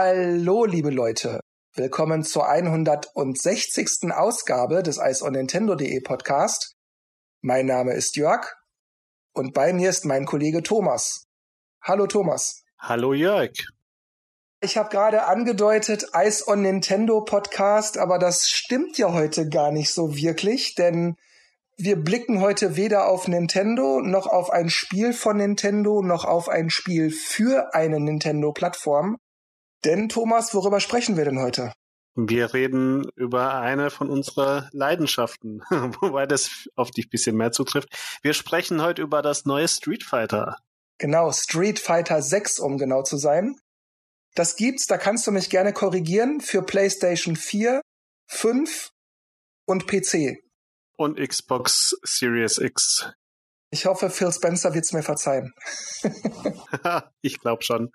Hallo, liebe Leute. Willkommen zur 160. Ausgabe des Eis on Nintendo.de Podcast. Mein Name ist Jörg und bei mir ist mein Kollege Thomas. Hallo Thomas. Hallo Jörg. Ich habe gerade angedeutet Eis on Nintendo Podcast, aber das stimmt ja heute gar nicht so wirklich, denn wir blicken heute weder auf Nintendo noch auf ein Spiel von Nintendo noch auf ein Spiel für eine Nintendo-Plattform. Denn Thomas, worüber sprechen wir denn heute? Wir reden über eine von unserer Leidenschaften, wobei das auf dich bisschen mehr zutrifft. Wir sprechen heute über das neue Street Fighter. Genau, Street Fighter 6, um genau zu sein. Das gibt's, da kannst du mich gerne korrigieren, für PlayStation 4, 5 und PC und Xbox Series X. Ich hoffe, Phil Spencer wird's mir verzeihen. ich glaube schon.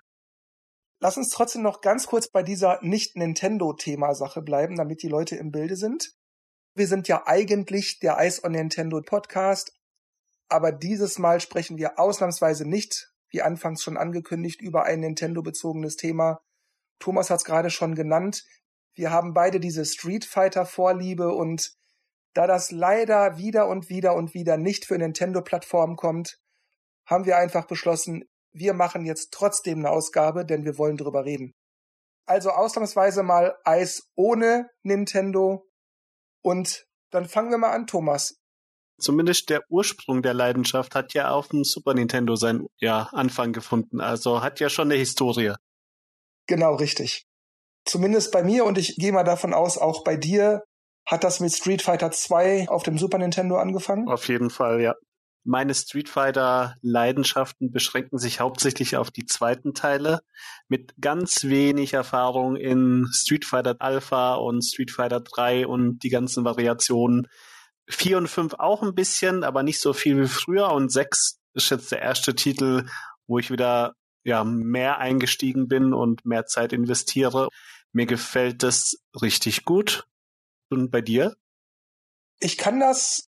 Lass uns trotzdem noch ganz kurz bei dieser Nicht-Nintendo-Thema-Sache bleiben, damit die Leute im Bilde sind. Wir sind ja eigentlich der Ice on Nintendo Podcast, aber dieses Mal sprechen wir ausnahmsweise nicht, wie anfangs schon angekündigt, über ein Nintendo-bezogenes Thema. Thomas hat es gerade schon genannt. Wir haben beide diese Street Fighter Vorliebe und da das leider wieder und wieder und wieder nicht für Nintendo-Plattformen kommt, haben wir einfach beschlossen, wir machen jetzt trotzdem eine Ausgabe, denn wir wollen drüber reden. Also ausnahmsweise mal Eis ohne Nintendo. Und dann fangen wir mal an, Thomas. Zumindest der Ursprung der Leidenschaft hat ja auf dem Super Nintendo seinen ja, Anfang gefunden. Also hat ja schon eine Historie. Genau, richtig. Zumindest bei mir und ich gehe mal davon aus, auch bei dir hat das mit Street Fighter 2 auf dem Super Nintendo angefangen? Auf jeden Fall, ja. Meine Street Fighter Leidenschaften beschränken sich hauptsächlich auf die zweiten Teile mit ganz wenig Erfahrung in Street Fighter Alpha und Street Fighter 3 und die ganzen Variationen. 4 und 5 auch ein bisschen, aber nicht so viel wie früher und 6 ist jetzt der erste Titel, wo ich wieder ja mehr eingestiegen bin und mehr Zeit investiere. Mir gefällt das richtig gut. Und bei dir? Ich kann das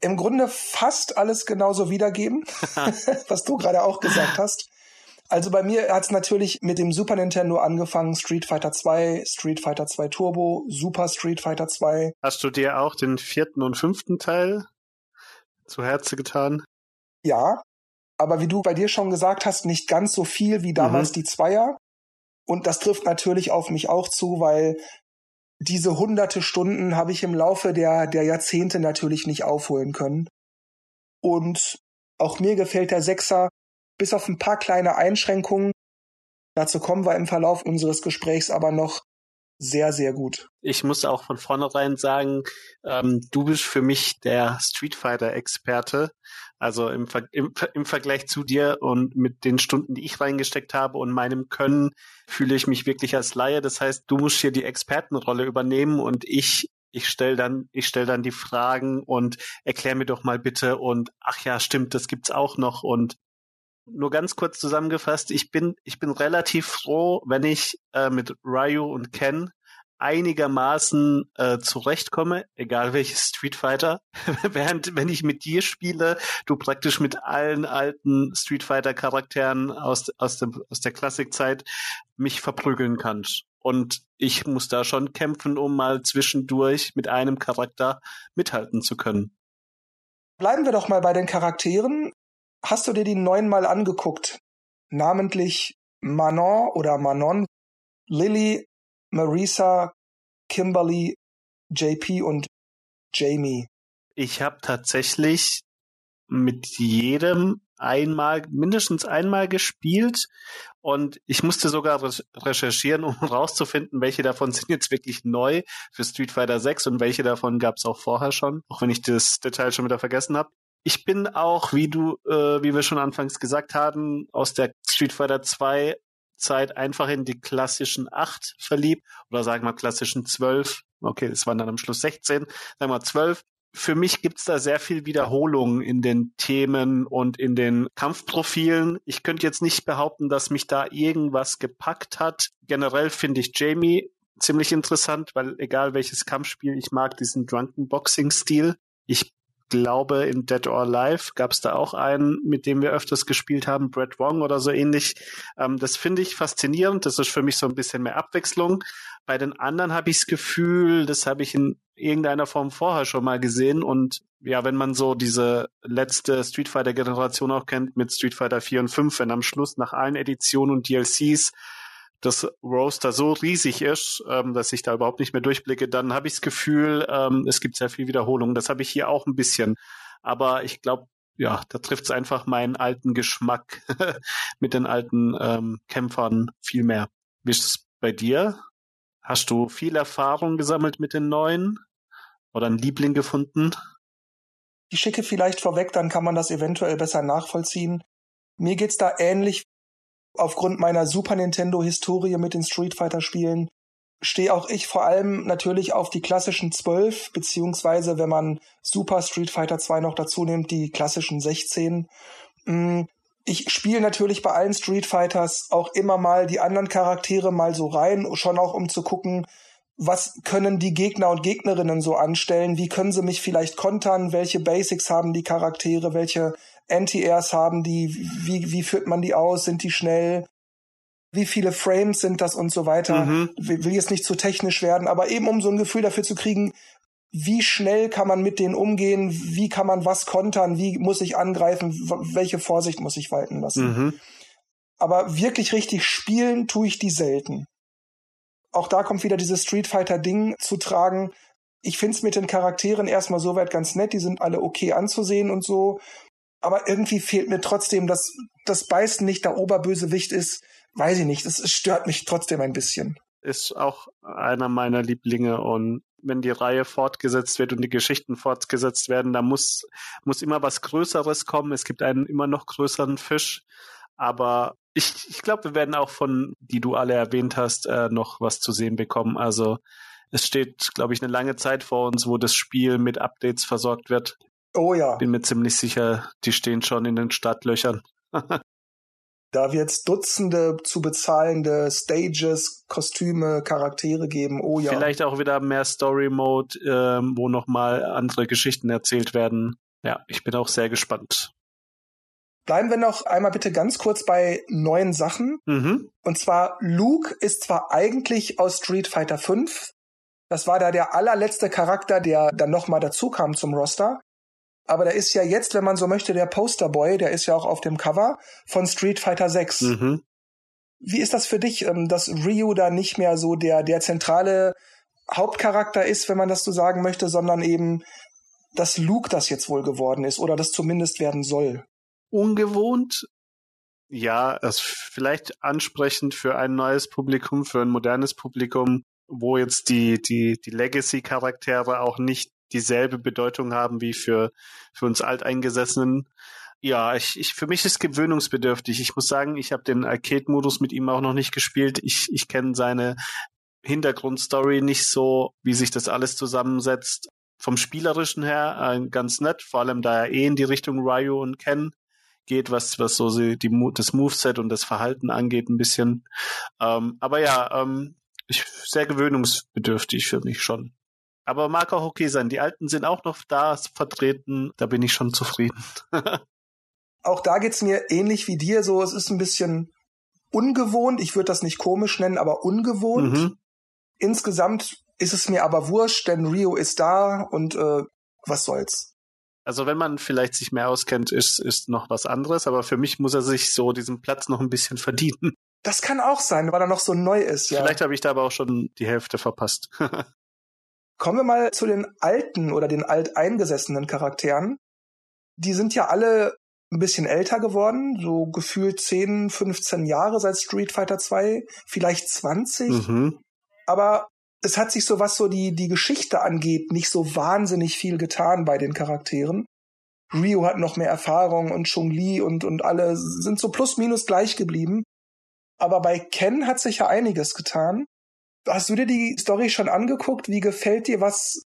im Grunde fast alles genauso wiedergeben, was du gerade auch gesagt hast. Also bei mir hat es natürlich mit dem Super Nintendo angefangen, Street Fighter 2, Street Fighter 2 Turbo, Super Street Fighter 2. Hast du dir auch den vierten und fünften Teil zu Herze getan? Ja, aber wie du bei dir schon gesagt hast, nicht ganz so viel wie damals mhm. die Zweier. Und das trifft natürlich auf mich auch zu, weil diese hunderte Stunden habe ich im Laufe der, der Jahrzehnte natürlich nicht aufholen können. Und auch mir gefällt der Sechser bis auf ein paar kleine Einschränkungen. Dazu kommen wir im Verlauf unseres Gesprächs aber noch sehr, sehr gut. Ich muss auch von vornherein sagen, ähm, du bist für mich der Street Fighter-Experte. Also im, Ver im, im Vergleich zu dir und mit den Stunden, die ich reingesteckt habe und meinem Können, fühle ich mich wirklich als Laie. Das heißt, du musst hier die Expertenrolle übernehmen und ich ich stell dann, ich stell dann die Fragen und erklär mir doch mal bitte und ach ja, stimmt, das gibt's auch noch und nur ganz kurz zusammengefasst, ich bin, ich bin relativ froh, wenn ich äh, mit Ryu und Ken einigermaßen äh, zurechtkomme, egal welches Street Fighter. Während wenn ich mit dir spiele, du praktisch mit allen alten Street Fighter Charakteren aus, aus, dem, aus der Klassikzeit mich verprügeln kannst. Und ich muss da schon kämpfen, um mal zwischendurch mit einem Charakter mithalten zu können. Bleiben wir doch mal bei den Charakteren. Hast du dir die neun mal angeguckt? Namentlich Manon oder Manon, Lily, Marisa, Kimberly, JP und Jamie. Ich habe tatsächlich mit jedem einmal, mindestens einmal gespielt und ich musste sogar recherchieren, um rauszufinden, welche davon sind jetzt wirklich neu für Street Fighter 6 und welche davon gab es auch vorher schon, auch wenn ich das Detail schon wieder vergessen habe. Ich bin auch, wie du, äh, wie wir schon anfangs gesagt haben, aus der Street Fighter 2 Zeit einfach in die klassischen 8 verliebt oder sagen wir klassischen 12. Okay, es waren dann am Schluss 16, sagen wir 12. Für mich gibt's da sehr viel Wiederholung in den Themen und in den Kampfprofilen. Ich könnte jetzt nicht behaupten, dass mich da irgendwas gepackt hat. Generell finde ich Jamie ziemlich interessant, weil egal welches Kampfspiel, ich mag diesen Drunken Boxing Stil. Ich glaube, in Dead or Alive gab es da auch einen, mit dem wir öfters gespielt haben, Brad Wong oder so ähnlich. Ähm, das finde ich faszinierend. Das ist für mich so ein bisschen mehr Abwechslung. Bei den anderen habe ich das Gefühl, das habe ich in irgendeiner Form vorher schon mal gesehen. Und ja, wenn man so diese letzte Street Fighter Generation auch kennt mit Street Fighter 4 und 5, wenn am Schluss nach allen Editionen und DLCs das Roaster so riesig ist, ähm, dass ich da überhaupt nicht mehr durchblicke, dann habe ich das Gefühl, ähm, es gibt sehr viel Wiederholung. Das habe ich hier auch ein bisschen. Aber ich glaube, ja, da trifft es einfach meinen alten Geschmack mit den alten ähm, Kämpfern viel mehr. Wie ist es bei dir? Hast du viel Erfahrung gesammelt mit den neuen? Oder einen Liebling gefunden? Ich schicke vielleicht vorweg, dann kann man das eventuell besser nachvollziehen. Mir geht's da ähnlich aufgrund meiner Super Nintendo-Historie mit den Street Fighter-Spielen stehe auch ich vor allem natürlich auf die klassischen 12, beziehungsweise wenn man Super Street Fighter 2 noch dazu nimmt, die klassischen 16. Mm, ich spiele natürlich bei allen Street Fighters auch immer mal die anderen Charaktere mal so rein, schon auch um zu gucken, was können die Gegner und Gegnerinnen so anstellen, wie können sie mich vielleicht kontern, welche Basics haben die Charaktere, welche Anti-Airs haben die, wie, wie führt man die aus, sind die schnell, wie viele Frames sind das und so weiter. Mhm. Will jetzt nicht zu technisch werden, aber eben um so ein Gefühl dafür zu kriegen, wie schnell kann man mit denen umgehen, wie kann man was kontern, wie muss ich angreifen, welche Vorsicht muss ich walten lassen. Mhm. Aber wirklich richtig spielen tue ich die selten. Auch da kommt wieder dieses Street Fighter Ding zu tragen. Ich find's mit den Charakteren erstmal soweit ganz nett, die sind alle okay anzusehen und so aber irgendwie fehlt mir trotzdem, dass das Beißen nicht der Oberbösewicht ist. Weiß ich nicht, das stört mich trotzdem ein bisschen. Ist auch einer meiner Lieblinge und wenn die Reihe fortgesetzt wird und die Geschichten fortgesetzt werden, da muss, muss immer was Größeres kommen. Es gibt einen immer noch größeren Fisch. Aber ich, ich glaube, wir werden auch von, die du alle erwähnt hast, äh, noch was zu sehen bekommen. Also es steht, glaube ich, eine lange Zeit vor uns, wo das Spiel mit Updates versorgt wird. Oh ja. Bin mir ziemlich sicher, die stehen schon in den Startlöchern. da wird es Dutzende zu bezahlende Stages, Kostüme, Charaktere geben. Oh ja. Vielleicht auch wieder mehr Story Mode, ähm, wo nochmal andere Geschichten erzählt werden. Ja, ich bin auch sehr gespannt. Bleiben wir noch einmal bitte ganz kurz bei neuen Sachen. Mhm. Und zwar Luke ist zwar eigentlich aus Street Fighter 5. Das war da der allerletzte Charakter, der dann nochmal dazu kam zum Roster. Aber der ist ja jetzt, wenn man so möchte, der Posterboy, der ist ja auch auf dem Cover von Street Fighter 6. Mhm. Wie ist das für dich, ähm, dass Ryu da nicht mehr so der, der zentrale Hauptcharakter ist, wenn man das so sagen möchte, sondern eben, dass Luke das jetzt wohl geworden ist oder das zumindest werden soll? Ungewohnt. Ja, ist vielleicht ansprechend für ein neues Publikum, für ein modernes Publikum, wo jetzt die, die, die Legacy-Charaktere auch nicht dieselbe Bedeutung haben wie für, für uns Alteingesessenen. Ja, ich, ich, für mich ist gewöhnungsbedürftig. Ich muss sagen, ich habe den Arcade-Modus mit ihm auch noch nicht gespielt. Ich, ich kenne seine Hintergrundstory nicht so, wie sich das alles zusammensetzt. Vom Spielerischen her äh, ganz nett, vor allem da er eh in die Richtung Ryu und Ken geht, was, was so die, das Moveset und das Verhalten angeht, ein bisschen. Ähm, aber ja, ähm, ich, sehr gewöhnungsbedürftig für mich schon. Aber mag auch okay sein. Die Alten sind auch noch da vertreten. Da bin ich schon zufrieden. auch da geht's mir ähnlich wie dir. So, es ist ein bisschen ungewohnt. Ich würde das nicht komisch nennen, aber ungewohnt. Mhm. Insgesamt ist es mir aber wurscht, denn Rio ist da und äh, was soll's. Also wenn man vielleicht sich mehr auskennt, ist, ist noch was anderes, aber für mich muss er sich so diesen Platz noch ein bisschen verdienen. Das kann auch sein, weil er noch so neu ist, ja. Vielleicht habe ich da aber auch schon die Hälfte verpasst. Kommen wir mal zu den alten oder den alteingesessenen Charakteren. Die sind ja alle ein bisschen älter geworden, so gefühlt 10, 15 Jahre seit Street Fighter 2, vielleicht 20. Mhm. Aber es hat sich so was so die, die Geschichte angeht, nicht so wahnsinnig viel getan bei den Charakteren. Ryu hat noch mehr Erfahrung und Chung Li und, und alle sind so plus minus gleich geblieben. Aber bei Ken hat sich ja einiges getan. Hast du dir die Story schon angeguckt? Wie gefällt dir was,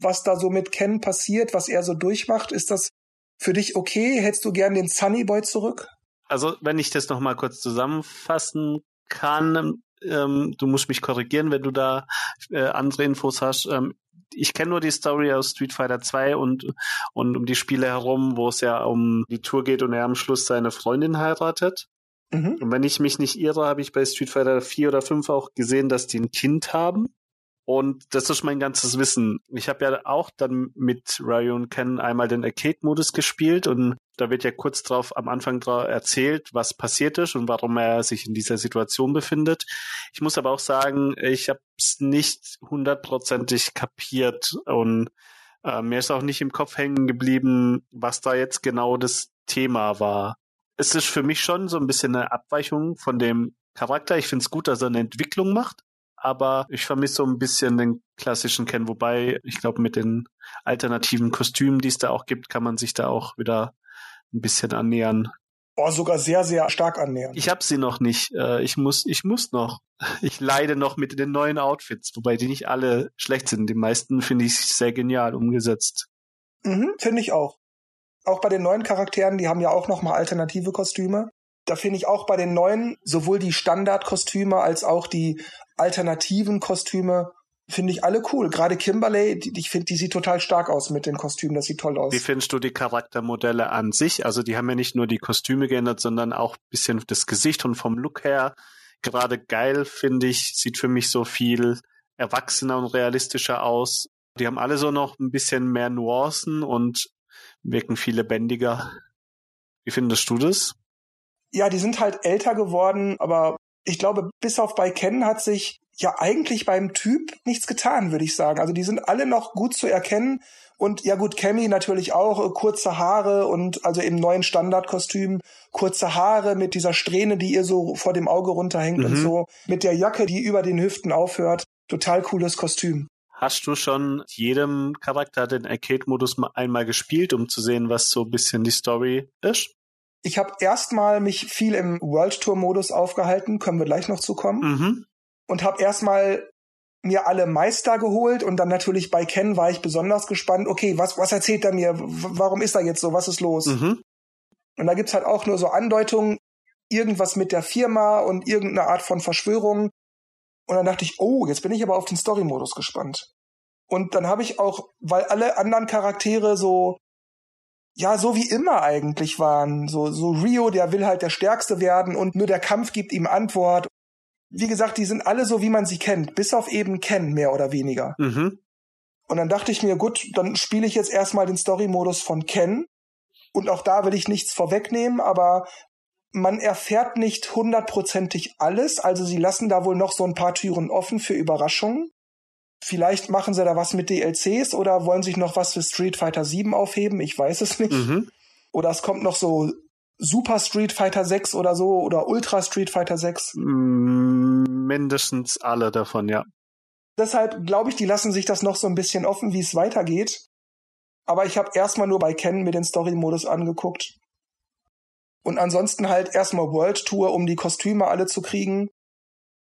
was da so mit Ken passiert, was er so durchmacht? Ist das für dich okay? Hättest du gern den Sunny Boy zurück? Also, wenn ich das nochmal kurz zusammenfassen kann, ähm, du musst mich korrigieren, wenn du da äh, andere Infos hast. Ähm, ich kenne nur die Story aus Street Fighter 2 und, und um die Spiele herum, wo es ja um die Tour geht und er am Schluss seine Freundin heiratet. Mhm. Und wenn ich mich nicht irre, habe ich bei Street Fighter 4 oder 5 auch gesehen, dass die ein Kind haben. Und das ist mein ganzes Wissen. Ich habe ja auch dann mit Ryan Ken einmal den Arcade-Modus gespielt und da wird ja kurz drauf am Anfang drauf erzählt, was passiert ist und warum er sich in dieser Situation befindet. Ich muss aber auch sagen, ich habe es nicht hundertprozentig kapiert und äh, mir ist auch nicht im Kopf hängen geblieben, was da jetzt genau das Thema war. Es ist für mich schon so ein bisschen eine Abweichung von dem Charakter. Ich finde es gut, dass er eine Entwicklung macht aber ich vermisse so ein bisschen den klassischen Ken, wobei ich glaube, mit den alternativen Kostümen, die es da auch gibt, kann man sich da auch wieder ein bisschen annähern. Oh, sogar sehr, sehr stark annähern. Ich habe sie noch nicht. Äh, ich muss, ich muss noch. Ich leide noch mit den neuen Outfits, wobei die nicht alle schlecht sind. Die meisten finde ich sehr genial umgesetzt. Mhm, finde ich auch. Auch bei den neuen Charakteren, die haben ja auch noch mal alternative Kostüme. Da finde ich auch bei den neuen sowohl die Standardkostüme als auch die alternativen Kostüme finde ich alle cool. Gerade Kimberly, die, ich finde, die sieht total stark aus mit den Kostümen. Das sieht toll aus. Wie findest du die Charaktermodelle an sich? Also die haben ja nicht nur die Kostüme geändert, sondern auch ein bisschen das Gesicht und vom Look her. Gerade geil, finde ich, sieht für mich so viel erwachsener und realistischer aus. Die haben alle so noch ein bisschen mehr Nuancen und wirken viel lebendiger. Wie findest du das? Ja, die sind halt älter geworden, aber ich glaube, bis auf bei Ken hat sich ja eigentlich beim Typ nichts getan, würde ich sagen. Also die sind alle noch gut zu erkennen. Und ja gut, Cammy natürlich auch, äh, kurze Haare und also im neuen Standardkostüm, kurze Haare mit dieser Strähne, die ihr so vor dem Auge runterhängt mhm. und so, mit der Jacke, die über den Hüften aufhört. Total cooles Kostüm. Hast du schon jedem Charakter den Arcade-Modus einmal gespielt, um zu sehen, was so ein bisschen die Story ist? Ich habe erstmal mich viel im World Tour Modus aufgehalten, können wir gleich noch zu kommen. Mhm. Und habe erstmal mir alle Meister geholt und dann natürlich bei Ken war ich besonders gespannt. Okay, was, was erzählt er mir? Warum ist er jetzt so? Was ist los? Mhm. Und da gibt's halt auch nur so Andeutungen, irgendwas mit der Firma und irgendeine Art von Verschwörung. Und dann dachte ich, oh, jetzt bin ich aber auf den Story-Modus gespannt. Und dann habe ich auch, weil alle anderen Charaktere so ja, so wie immer eigentlich waren. So, so Rio, der will halt der Stärkste werden und nur der Kampf gibt ihm Antwort. Wie gesagt, die sind alle so, wie man sie kennt, bis auf eben Ken, mehr oder weniger. Mhm. Und dann dachte ich mir, gut, dann spiele ich jetzt erstmal den Story-Modus von Ken. Und auch da will ich nichts vorwegnehmen, aber man erfährt nicht hundertprozentig alles. Also sie lassen da wohl noch so ein paar Türen offen für Überraschungen. Vielleicht machen sie da was mit DLCs oder wollen sich noch was für Street Fighter 7 aufheben. Ich weiß es nicht. Mhm. Oder es kommt noch so Super Street Fighter 6 oder so oder Ultra Street Fighter 6. Mm, mindestens alle davon, ja. Deshalb glaube ich, die lassen sich das noch so ein bisschen offen, wie es weitergeht. Aber ich habe erstmal nur bei Ken mir den Story-Modus angeguckt. Und ansonsten halt erstmal World Tour, um die Kostüme alle zu kriegen.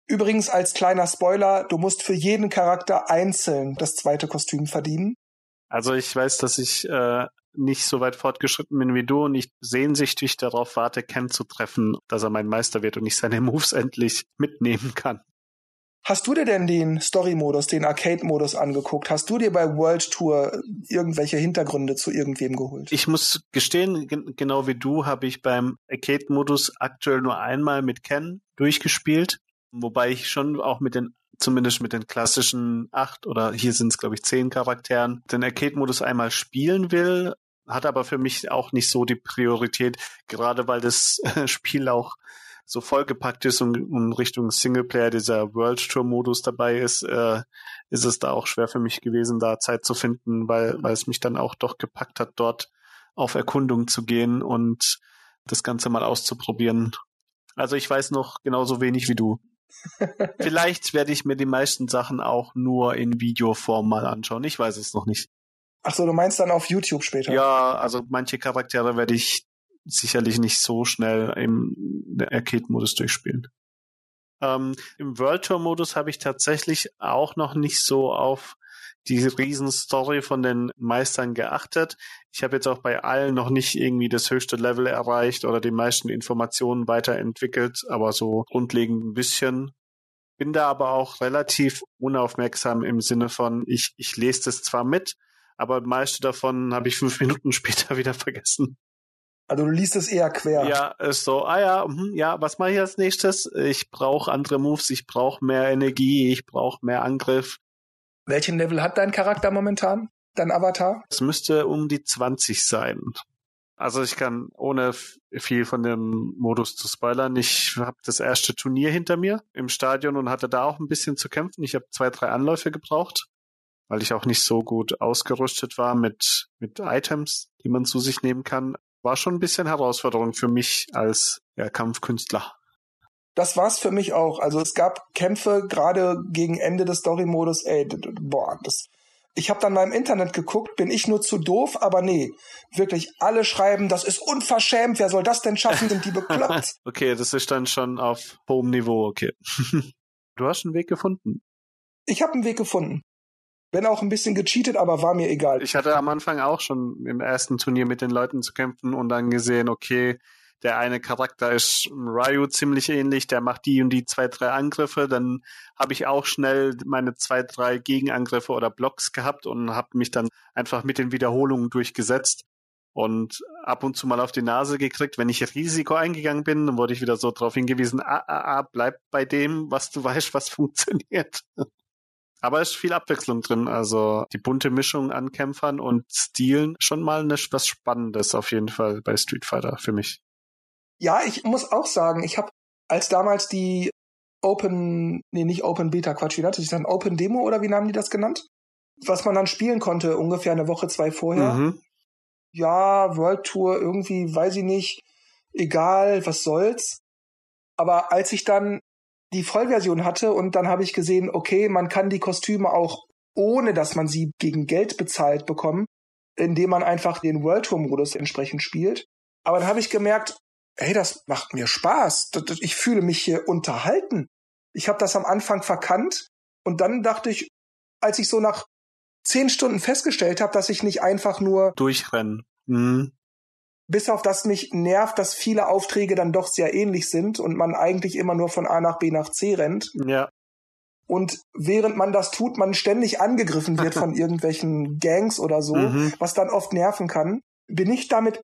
Übrigens als kleiner Spoiler, du musst für jeden Charakter einzeln das zweite Kostüm verdienen. Also ich weiß, dass ich äh, nicht so weit fortgeschritten bin wie du und ich sehnsüchtig darauf warte, Ken zu treffen, dass er mein Meister wird und ich seine Moves endlich mitnehmen kann. Hast du dir denn den Story-Modus, den Arcade-Modus angeguckt? Hast du dir bei World Tour irgendwelche Hintergründe zu irgendwem geholt? Ich muss gestehen, genau wie du habe ich beim Arcade-Modus aktuell nur einmal mit Ken durchgespielt. Wobei ich schon auch mit den zumindest mit den klassischen acht oder hier sind es glaube ich zehn Charakteren den Arcade-Modus einmal spielen will, hat aber für mich auch nicht so die Priorität, gerade weil das Spiel auch so vollgepackt ist und, und Richtung Singleplayer dieser World Tour Modus dabei ist, äh, ist es da auch schwer für mich gewesen, da Zeit zu finden, weil, weil es mich dann auch doch gepackt hat, dort auf Erkundung zu gehen und das Ganze mal auszuprobieren. Also ich weiß noch genauso wenig wie du. Vielleicht werde ich mir die meisten Sachen auch nur in Videoform mal anschauen. Ich weiß es noch nicht. Ach so, du meinst dann auf YouTube später? Ja, also manche Charaktere werde ich sicherlich nicht so schnell im Arcade-Modus durchspielen. Ähm, Im World Tour-Modus habe ich tatsächlich auch noch nicht so auf die Riesenstory von den Meistern geachtet. Ich habe jetzt auch bei allen noch nicht irgendwie das höchste Level erreicht oder die meisten Informationen weiterentwickelt, aber so grundlegend ein bisschen. bin da aber auch relativ unaufmerksam im Sinne von, ich, ich lese das zwar mit, aber meiste davon habe ich fünf Minuten später wieder vergessen. Also du liest es eher quer. Ja, ist so, ah ja, hm, ja, was mache ich als nächstes? Ich brauche andere Moves, ich brauche mehr Energie, ich brauche mehr Angriff. Welchen Level hat dein Charakter momentan? Dein Avatar? Es müsste um die 20 sein. Also ich kann, ohne viel von dem Modus zu spoilern, ich habe das erste Turnier hinter mir im Stadion und hatte da auch ein bisschen zu kämpfen. Ich habe zwei, drei Anläufe gebraucht, weil ich auch nicht so gut ausgerüstet war mit, mit Items, die man zu sich nehmen kann. War schon ein bisschen Herausforderung für mich als ja, Kampfkünstler. Das war's für mich auch. Also es gab Kämpfe gerade gegen Ende des Story-Modus, ey, boah, das ich habe dann mal im Internet geguckt, bin ich nur zu doof, aber nee, wirklich alle schreiben, das ist unverschämt, wer soll das denn schaffen, sind die bekloppt. okay, das ist dann schon auf hohem Niveau, okay. du hast einen Weg gefunden. Ich habe einen Weg gefunden. Bin auch ein bisschen gecheatet, aber war mir egal. Ich hatte am Anfang auch schon im ersten Turnier mit den Leuten zu kämpfen und dann gesehen, okay, der eine Charakter ist Ryu ziemlich ähnlich, der macht die und die zwei, drei Angriffe, dann habe ich auch schnell meine zwei, drei Gegenangriffe oder Blocks gehabt und habe mich dann einfach mit den Wiederholungen durchgesetzt und ab und zu mal auf die Nase gekriegt. Wenn ich Risiko eingegangen bin, dann wurde ich wieder so darauf hingewiesen, ah, ah, ah, bleib bei dem, was du weißt, was funktioniert. Aber es ist viel Abwechslung drin. Also die bunte Mischung an Kämpfern und Stilen schon mal eine, was Spannendes auf jeden Fall bei Street Fighter für mich. Ja, ich muss auch sagen, ich habe als damals die Open, nee, nicht Open Beta, Quatsch, wie nannte sich dann Open Demo oder wie nahmen die das genannt? Was man dann spielen konnte, ungefähr eine Woche, zwei vorher. Mhm. Ja, World Tour, irgendwie, weiß ich nicht, egal, was soll's. Aber als ich dann die Vollversion hatte und dann habe ich gesehen, okay, man kann die Kostüme auch ohne dass man sie gegen Geld bezahlt bekommen, indem man einfach den World Tour Modus entsprechend spielt. Aber dann habe ich gemerkt, ey, das macht mir Spaß. Ich fühle mich hier unterhalten. Ich habe das am Anfang verkannt und dann dachte ich, als ich so nach zehn Stunden festgestellt habe, dass ich nicht einfach nur durchrennen. Mhm. Bis auf das mich nervt, dass viele Aufträge dann doch sehr ähnlich sind und man eigentlich immer nur von A nach B nach C rennt. Ja. Und während man das tut, man ständig angegriffen wird von irgendwelchen Gangs oder so, mhm. was dann oft nerven kann, bin ich damit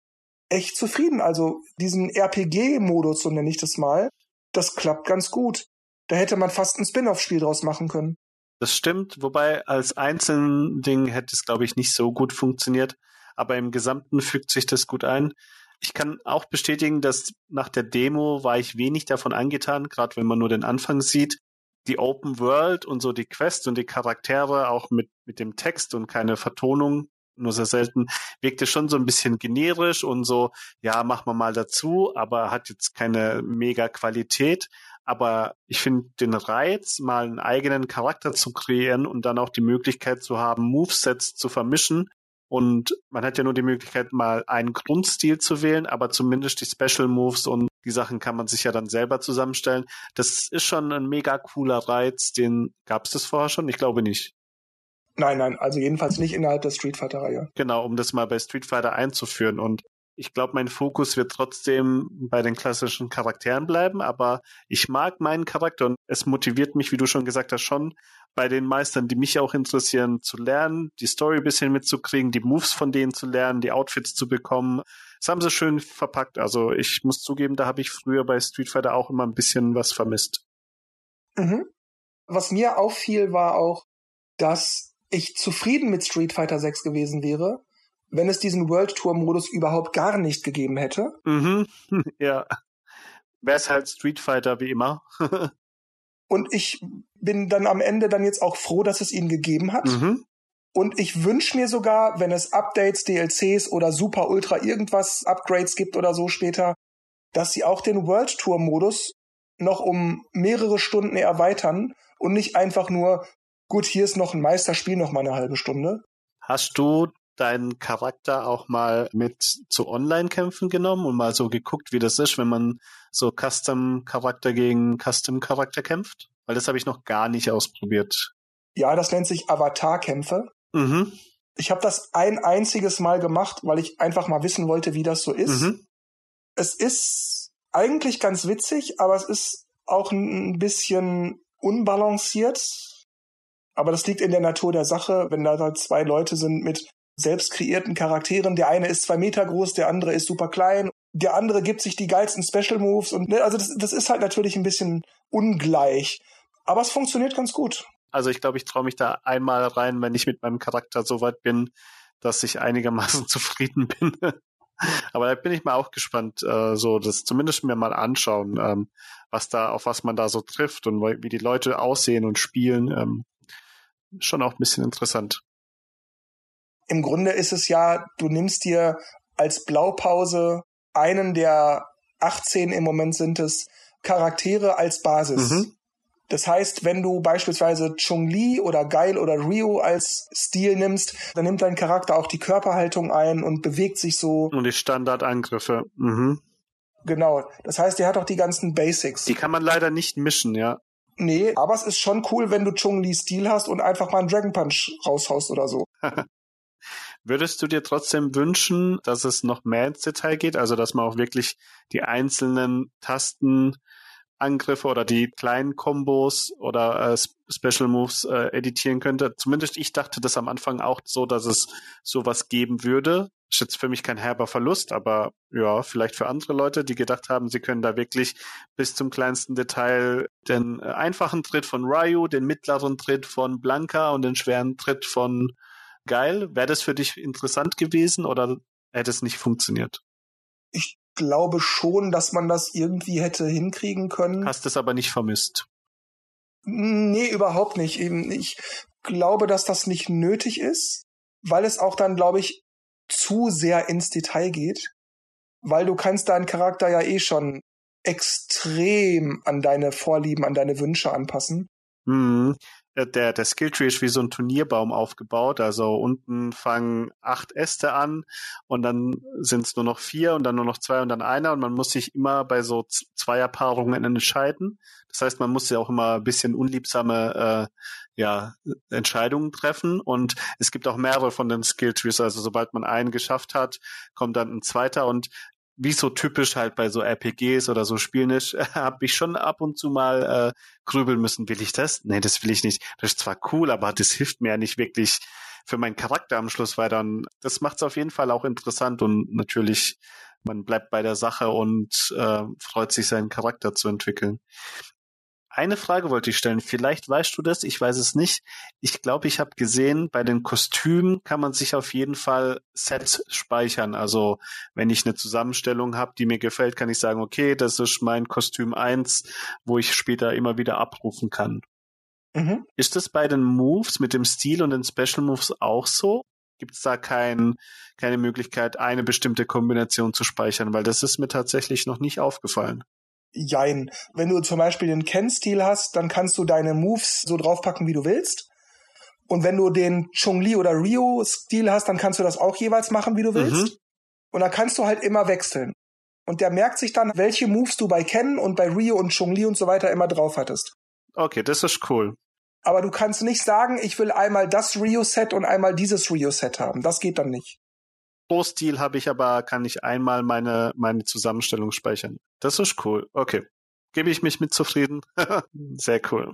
echt zufrieden. Also diesen RPG-Modus, so nenne ich das mal, das klappt ganz gut. Da hätte man fast ein Spin-off-Spiel draus machen können. Das stimmt, wobei als einzelnen Ding hätte es, glaube ich, nicht so gut funktioniert. Aber im Gesamten fügt sich das gut ein. Ich kann auch bestätigen, dass nach der Demo war ich wenig davon angetan, gerade wenn man nur den Anfang sieht. Die Open World und so die Quest und die Charaktere auch mit, mit dem Text und keine Vertonung nur sehr selten, wirkte schon so ein bisschen generisch und so, ja, mach mal mal dazu, aber hat jetzt keine mega Qualität. Aber ich finde den Reiz, mal einen eigenen Charakter zu kreieren und dann auch die Möglichkeit zu haben, Movesets zu vermischen. Und man hat ja nur die Möglichkeit, mal einen Grundstil zu wählen, aber zumindest die Special Moves und die Sachen kann man sich ja dann selber zusammenstellen. Das ist schon ein mega cooler Reiz. Den gab es das vorher schon? Ich glaube nicht. Nein, nein, also jedenfalls nicht innerhalb der Street Fighter-Reihe. Genau, um das mal bei Street Fighter einzuführen. Und ich glaube, mein Fokus wird trotzdem bei den klassischen Charakteren bleiben, aber ich mag meinen Charakter und es motiviert mich, wie du schon gesagt hast, schon bei den Meistern, die mich auch interessieren, zu lernen, die Story ein bisschen mitzukriegen, die Moves von denen zu lernen, die Outfits zu bekommen. Das haben sie schön verpackt. Also ich muss zugeben, da habe ich früher bei Street Fighter auch immer ein bisschen was vermisst. Mhm. Was mir auffiel, war auch, dass ich zufrieden mit Street Fighter 6 gewesen wäre, wenn es diesen World Tour Modus überhaupt gar nicht gegeben hätte. Mhm. Ja. Wäre es halt Street Fighter wie immer. Und ich bin dann am Ende dann jetzt auch froh, dass es ihn gegeben hat. Mhm. Und ich wünsche mir sogar, wenn es Updates, DLCs oder Super Ultra irgendwas Upgrades gibt oder so später, dass sie auch den World Tour Modus noch um mehrere Stunden erweitern und nicht einfach nur Gut, hier ist noch ein Meisterspiel, noch mal eine halbe Stunde. Hast du deinen Charakter auch mal mit zu Online-Kämpfen genommen und mal so geguckt, wie das ist, wenn man so Custom-Charakter gegen Custom-Charakter kämpft? Weil das habe ich noch gar nicht ausprobiert. Ja, das nennt sich Avatar-Kämpfe. Mhm. Ich habe das ein einziges Mal gemacht, weil ich einfach mal wissen wollte, wie das so ist. Mhm. Es ist eigentlich ganz witzig, aber es ist auch ein bisschen unbalanciert. Aber das liegt in der Natur der Sache, wenn da halt zwei Leute sind mit selbst kreierten Charakteren. Der eine ist zwei Meter groß, der andere ist super klein. Der andere gibt sich die geilsten Special Moves und ne, also das, das ist halt natürlich ein bisschen ungleich. Aber es funktioniert ganz gut. Also ich glaube, ich traue mich da einmal rein, wenn ich mit meinem Charakter so weit bin, dass ich einigermaßen zufrieden bin. Aber da bin ich mal auch gespannt, äh, so das zumindest mir mal anschauen, ähm, was da, auf was man da so trifft und wie die Leute aussehen und spielen. Ähm, schon auch ein bisschen interessant. Im Grunde ist es ja, du nimmst dir als Blaupause einen der 18 im Moment sind es Charaktere als Basis. Mhm. Das heißt, wenn du beispielsweise Chung-Li oder Geil oder Ryu als Stil nimmst, dann nimmt dein Charakter auch die Körperhaltung ein und bewegt sich so. Und die Standardangriffe. Mhm. Genau. Das heißt, er hat auch die ganzen Basics. Die kann man leider nicht mischen, ja. Nee, aber es ist schon cool, wenn du Chung-Li Stil hast und einfach mal einen Dragon Punch raushaust oder so. Würdest du dir trotzdem wünschen, dass es noch mehr ins Detail geht? Also, dass man auch wirklich die einzelnen Tasten Angriffe oder die kleinen Kombos oder äh, Special Moves äh, editieren könnte. Zumindest ich dachte das am Anfang auch so, dass es sowas geben würde. Ist jetzt für mich kein herber Verlust, aber ja, vielleicht für andere Leute, die gedacht haben, sie können da wirklich bis zum kleinsten Detail den äh, einfachen Tritt von Ryu, den mittleren Tritt von Blanca und den schweren Tritt von Geil. Wäre das für dich interessant gewesen oder hätte es nicht funktioniert? Ich glaube schon, dass man das irgendwie hätte hinkriegen können. Hast es aber nicht vermisst. Nee, überhaupt nicht. Ich glaube, dass das nicht nötig ist, weil es auch dann, glaube ich, zu sehr ins Detail geht. Weil du kannst deinen Charakter ja eh schon extrem an deine Vorlieben, an deine Wünsche anpassen. Mhm. Äh, der, der Skilltree ist wie so ein Turnierbaum aufgebaut. Also unten fangen acht Äste an und dann sind es nur noch vier und dann nur noch zwei und dann einer und man muss sich immer bei so Zweierpaarungen entscheiden. Das heißt, man muss ja auch immer ein bisschen unliebsame äh, ja, Entscheidungen treffen und es gibt auch mehrere von den Skilltrees. Also sobald man einen geschafft hat, kommt dann ein zweiter und wie so typisch halt bei so RPGs oder so Spielen ist, habe ich schon ab und zu mal äh, grübeln müssen, will ich das? Nee, das will ich nicht. Das ist zwar cool, aber das hilft mir ja nicht wirklich für meinen Charakter am Schluss weiter. Das macht es auf jeden Fall auch interessant und natürlich, man bleibt bei der Sache und äh, freut sich, seinen Charakter zu entwickeln. Eine Frage wollte ich stellen. Vielleicht weißt du das, ich weiß es nicht. Ich glaube, ich habe gesehen, bei den Kostümen kann man sich auf jeden Fall Sets speichern. Also wenn ich eine Zusammenstellung habe, die mir gefällt, kann ich sagen, okay, das ist mein Kostüm eins, wo ich später immer wieder abrufen kann. Mhm. Ist das bei den Moves mit dem Stil und den Special Moves auch so? Gibt es da kein, keine Möglichkeit, eine bestimmte Kombination zu speichern? Weil das ist mir tatsächlich noch nicht aufgefallen. Jein. Wenn du zum Beispiel den Ken-Stil hast, dann kannst du deine Moves so draufpacken, wie du willst. Und wenn du den Chun-Li oder Ryu-Stil hast, dann kannst du das auch jeweils machen, wie du willst. Mhm. Und dann kannst du halt immer wechseln. Und der merkt sich dann, welche Moves du bei Ken und bei Ryu und Chun-Li und so weiter immer drauf hattest. Okay, das ist cool. Aber du kannst nicht sagen, ich will einmal das Ryu-Set und einmal dieses Ryu-Set haben. Das geht dann nicht. Pro-Stil habe ich aber, kann ich einmal meine, meine Zusammenstellung speichern. Das ist cool. Okay. Gebe ich mich mit zufrieden. Sehr cool.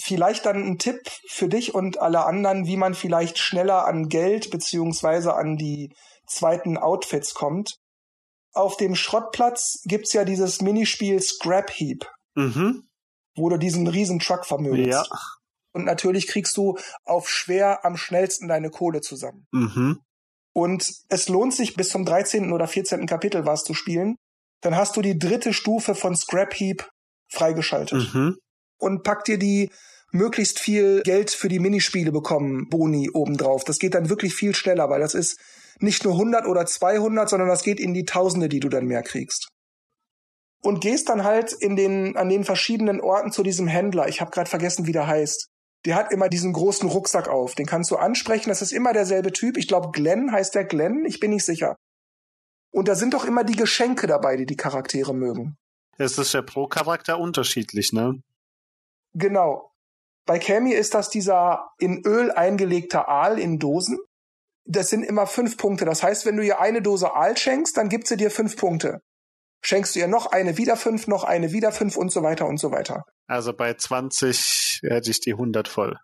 Vielleicht dann ein Tipp für dich und alle anderen, wie man vielleicht schneller an Geld beziehungsweise an die zweiten Outfits kommt. Auf dem Schrottplatz gibt's ja dieses Minispiel Scrap Heap, mhm. wo du diesen riesen Truck vermögst. Ja. Und natürlich kriegst du auf schwer am schnellsten deine Kohle zusammen. Mhm. Und es lohnt sich bis zum 13. oder 14. Kapitel was zu spielen. Dann hast du die dritte Stufe von Scrap Heap freigeschaltet. Mhm. Und pack dir die möglichst viel Geld für die Minispiele bekommen, Boni obendrauf. Das geht dann wirklich viel schneller, weil das ist nicht nur 100 oder 200, sondern das geht in die Tausende, die du dann mehr kriegst. Und gehst dann halt in den, an den verschiedenen Orten zu diesem Händler. Ich habe gerade vergessen, wie der heißt der hat immer diesen großen Rucksack auf. Den kannst du ansprechen. Das ist immer derselbe Typ. Ich glaube, Glenn heißt der Glenn. Ich bin nicht sicher. Und da sind doch immer die Geschenke dabei, die die Charaktere mögen. Es ist ja pro Charakter unterschiedlich, ne? Genau. Bei Cammy ist das dieser in Öl eingelegte Aal in Dosen. Das sind immer fünf Punkte. Das heißt, wenn du ihr eine Dose Aal schenkst, dann gibt sie dir fünf Punkte. Schenkst du ihr noch eine wieder fünf, noch eine wieder fünf und so weiter und so weiter. Also bei 20 hätte ich die 100 voll.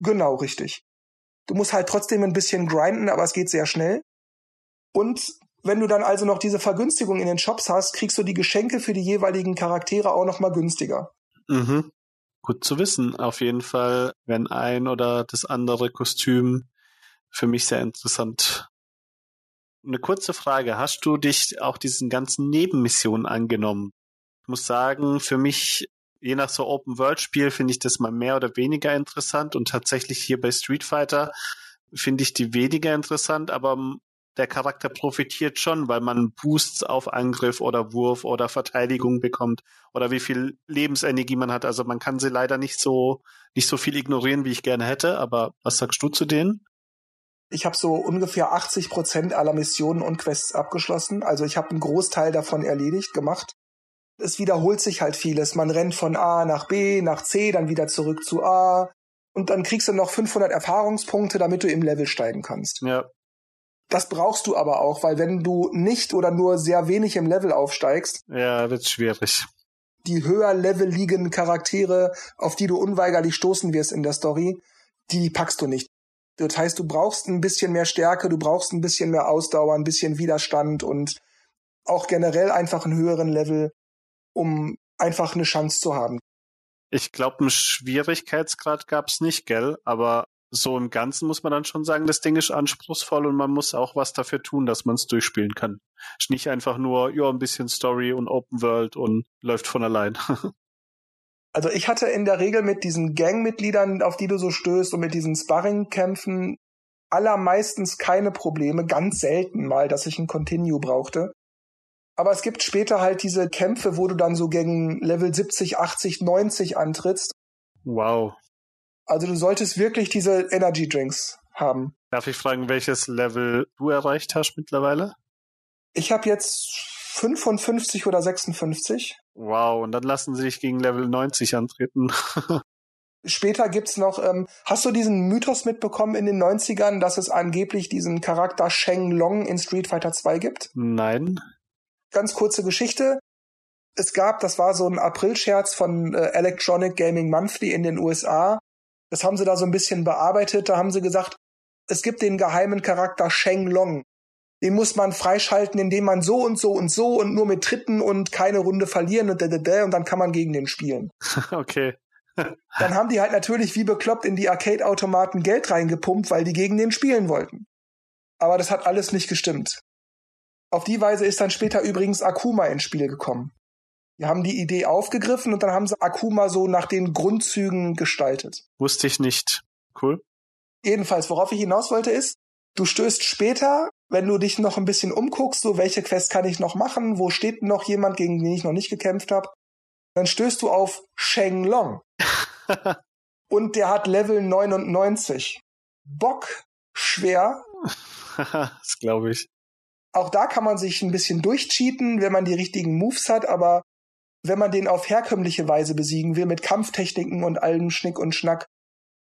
Genau, richtig. Du musst halt trotzdem ein bisschen grinden, aber es geht sehr schnell. Und wenn du dann also noch diese Vergünstigung in den Shops hast, kriegst du die Geschenke für die jeweiligen Charaktere auch noch mal günstiger. Mhm. Gut zu wissen, auf jeden Fall, wenn ein oder das andere Kostüm für mich sehr interessant. Eine kurze Frage, hast du dich auch diesen ganzen Nebenmissionen angenommen? Ich muss sagen, für mich, je nach so Open-World-Spiel, finde ich das mal mehr oder weniger interessant und tatsächlich hier bei Street Fighter finde ich die weniger interessant, aber der Charakter profitiert schon, weil man Boosts auf Angriff oder Wurf oder Verteidigung bekommt oder wie viel Lebensenergie man hat. Also man kann sie leider nicht so nicht so viel ignorieren, wie ich gerne hätte. Aber was sagst du zu denen? Ich habe so ungefähr 80 Prozent aller Missionen und Quests abgeschlossen. Also ich habe einen Großteil davon erledigt, gemacht. Es wiederholt sich halt vieles. Man rennt von A nach B, nach C, dann wieder zurück zu A. Und dann kriegst du noch 500 Erfahrungspunkte, damit du im Level steigen kannst. Ja. Das brauchst du aber auch, weil wenn du nicht oder nur sehr wenig im Level aufsteigst, ja, wird's schwierig. Die höher Level liegenden Charaktere, auf die du unweigerlich stoßen wirst in der Story, die packst du nicht. Das heißt, du brauchst ein bisschen mehr Stärke, du brauchst ein bisschen mehr Ausdauer, ein bisschen Widerstand und auch generell einfach einen höheren Level, um einfach eine Chance zu haben. Ich glaube, einen Schwierigkeitsgrad gab's nicht, gell? Aber so im Ganzen muss man dann schon sagen, das Ding ist anspruchsvoll und man muss auch was dafür tun, dass man es durchspielen kann. Ist nicht einfach nur, ja, ein bisschen Story und Open World und läuft von allein. also ich hatte in der Regel mit diesen Gangmitgliedern, auf die du so stößt und mit diesen Sparring-Kämpfen allermeistens keine Probleme, ganz selten mal, dass ich ein Continue brauchte. Aber es gibt später halt diese Kämpfe, wo du dann so gegen Level 70, 80, 90 antrittst. Wow. Also du solltest wirklich diese Energy Drinks haben. Darf ich fragen, welches Level du erreicht hast mittlerweile? Ich habe jetzt 55 oder 56. Wow, und dann lassen sie dich gegen Level 90 antreten. Später gibt's noch, ähm, hast du diesen Mythos mitbekommen in den 90ern, dass es angeblich diesen Charakter Sheng Long in Street Fighter 2 gibt? Nein. Ganz kurze Geschichte. Es gab, das war so ein Aprilscherz von äh, Electronic Gaming Monthly in den USA. Das haben sie da so ein bisschen bearbeitet. Da haben sie gesagt, es gibt den geheimen Charakter Sheng Long. Den muss man freischalten, indem man so und so und so und nur mit Tritten und keine Runde verlieren und, und dann kann man gegen den spielen. Okay. dann haben die halt natürlich wie bekloppt in die Arcade-Automaten Geld reingepumpt, weil die gegen den spielen wollten. Aber das hat alles nicht gestimmt. Auf die Weise ist dann später übrigens Akuma ins Spiel gekommen. Die haben die Idee aufgegriffen und dann haben sie Akuma so nach den Grundzügen gestaltet. Wusste ich nicht. Cool. Jedenfalls, worauf ich hinaus wollte, ist, du stößt später, wenn du dich noch ein bisschen umguckst, so welche Quest kann ich noch machen, wo steht noch jemand, gegen den ich noch nicht gekämpft habe, dann stößt du auf Sheng Long. und der hat Level 99. Bock schwer. das glaube ich. Auch da kann man sich ein bisschen durchcheaten, wenn man die richtigen Moves hat, aber wenn man den auf herkömmliche Weise besiegen will, mit Kampftechniken und allem Schnick und Schnack,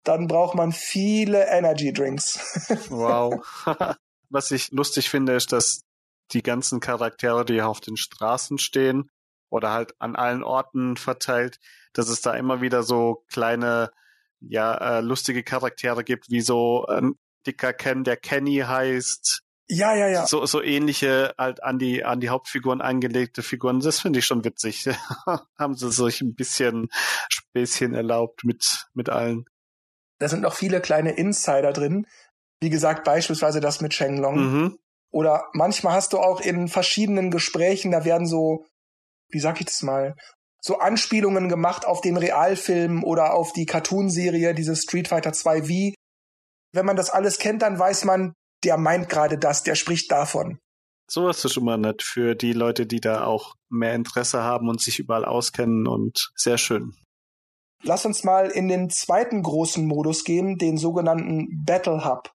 dann braucht man viele Energy Drinks. wow. Was ich lustig finde, ist, dass die ganzen Charaktere, die auf den Straßen stehen oder halt an allen Orten verteilt, dass es da immer wieder so kleine, ja, äh, lustige Charaktere gibt, wie so ein dicker Ken, der Kenny heißt, ja, ja, ja. So, so ähnliche halt an die, an die Hauptfiguren angelegte Figuren. Das finde ich schon witzig. Haben sie sich ein bisschen Späßchen erlaubt mit, mit allen. Da sind noch viele kleine Insider drin. Wie gesagt, beispielsweise das mit Sheng Long. Mhm. Oder manchmal hast du auch in verschiedenen Gesprächen, da werden so, wie sag ich das mal, so Anspielungen gemacht auf den Realfilm oder auf die Cartoonserie, diese Street Fighter 2 V. Wenn man das alles kennt, dann weiß man, der meint gerade das, der spricht davon. So ist schon mal nett für die Leute, die da auch mehr Interesse haben und sich überall auskennen und sehr schön. Lass uns mal in den zweiten großen Modus gehen, den sogenannten Battle Hub.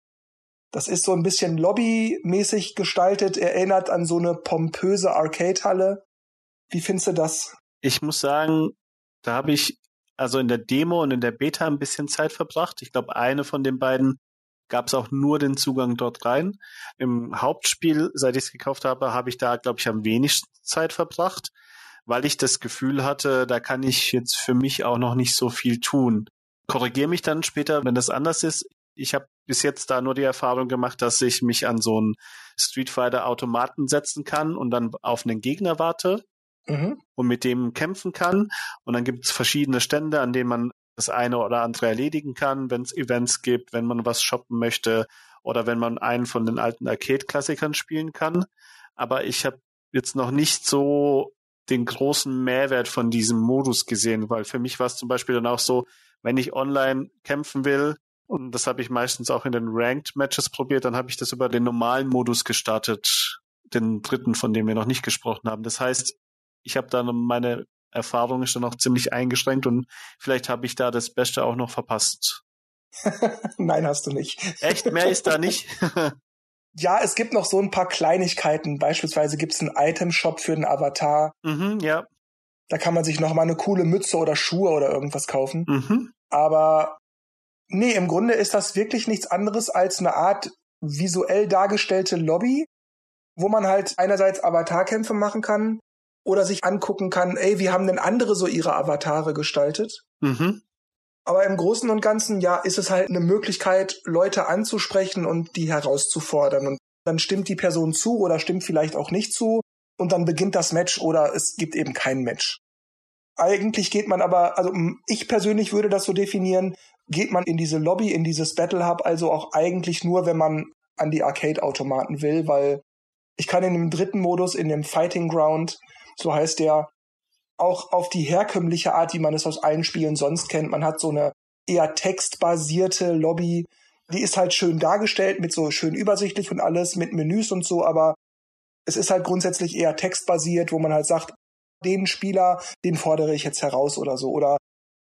Das ist so ein bisschen lobbymäßig gestaltet, erinnert an so eine pompöse Arcade-Halle. Wie findest du das? Ich muss sagen, da habe ich also in der Demo und in der Beta ein bisschen Zeit verbracht. Ich glaube, eine von den beiden gab es auch nur den Zugang dort rein. Im Hauptspiel, seit ich es gekauft habe, habe ich da, glaube ich, am wenigsten Zeit verbracht, weil ich das Gefühl hatte, da kann ich jetzt für mich auch noch nicht so viel tun. Korrigiere mich dann später, wenn das anders ist. Ich habe bis jetzt da nur die Erfahrung gemacht, dass ich mich an so einen Street Fighter Automaten setzen kann und dann auf einen Gegner warte mhm. und mit dem kämpfen kann. Und dann gibt es verschiedene Stände, an denen man das eine oder andere erledigen kann, wenn es Events gibt, wenn man was shoppen möchte oder wenn man einen von den alten Arcade-Klassikern spielen kann. Aber ich habe jetzt noch nicht so den großen Mehrwert von diesem Modus gesehen, weil für mich war es zum Beispiel dann auch so, wenn ich online kämpfen will, und das habe ich meistens auch in den Ranked Matches probiert, dann habe ich das über den normalen Modus gestartet, den dritten, von dem wir noch nicht gesprochen haben. Das heißt, ich habe dann meine Erfahrung ist dann auch ziemlich eingeschränkt und vielleicht habe ich da das Beste auch noch verpasst. Nein, hast du nicht. Echt? Mehr ist da nicht? ja, es gibt noch so ein paar Kleinigkeiten. Beispielsweise gibt es einen Item-Shop für den Avatar. Mhm, ja. Da kann man sich noch mal eine coole Mütze oder Schuhe oder irgendwas kaufen. Mhm. Aber nee, im Grunde ist das wirklich nichts anderes als eine Art visuell dargestellte Lobby, wo man halt einerseits Avatarkämpfe machen kann oder sich angucken kann, ey, wie haben denn andere so ihre Avatare gestaltet? Mhm. Aber im Großen und Ganzen, ja, ist es halt eine Möglichkeit, Leute anzusprechen und die herauszufordern. Und dann stimmt die Person zu oder stimmt vielleicht auch nicht zu. Und dann beginnt das Match oder es gibt eben kein Match. Eigentlich geht man aber, also ich persönlich würde das so definieren, geht man in diese Lobby, in dieses Battle Hub, also auch eigentlich nur, wenn man an die Arcade-Automaten will, weil ich kann in dem dritten Modus, in dem Fighting Ground, so heißt der, auch auf die herkömmliche Art, wie man es aus allen Spielen sonst kennt. Man hat so eine eher textbasierte Lobby, die ist halt schön dargestellt, mit so schön übersichtlich und alles, mit Menüs und so, aber es ist halt grundsätzlich eher textbasiert, wo man halt sagt, den Spieler, den fordere ich jetzt heraus oder so. Oder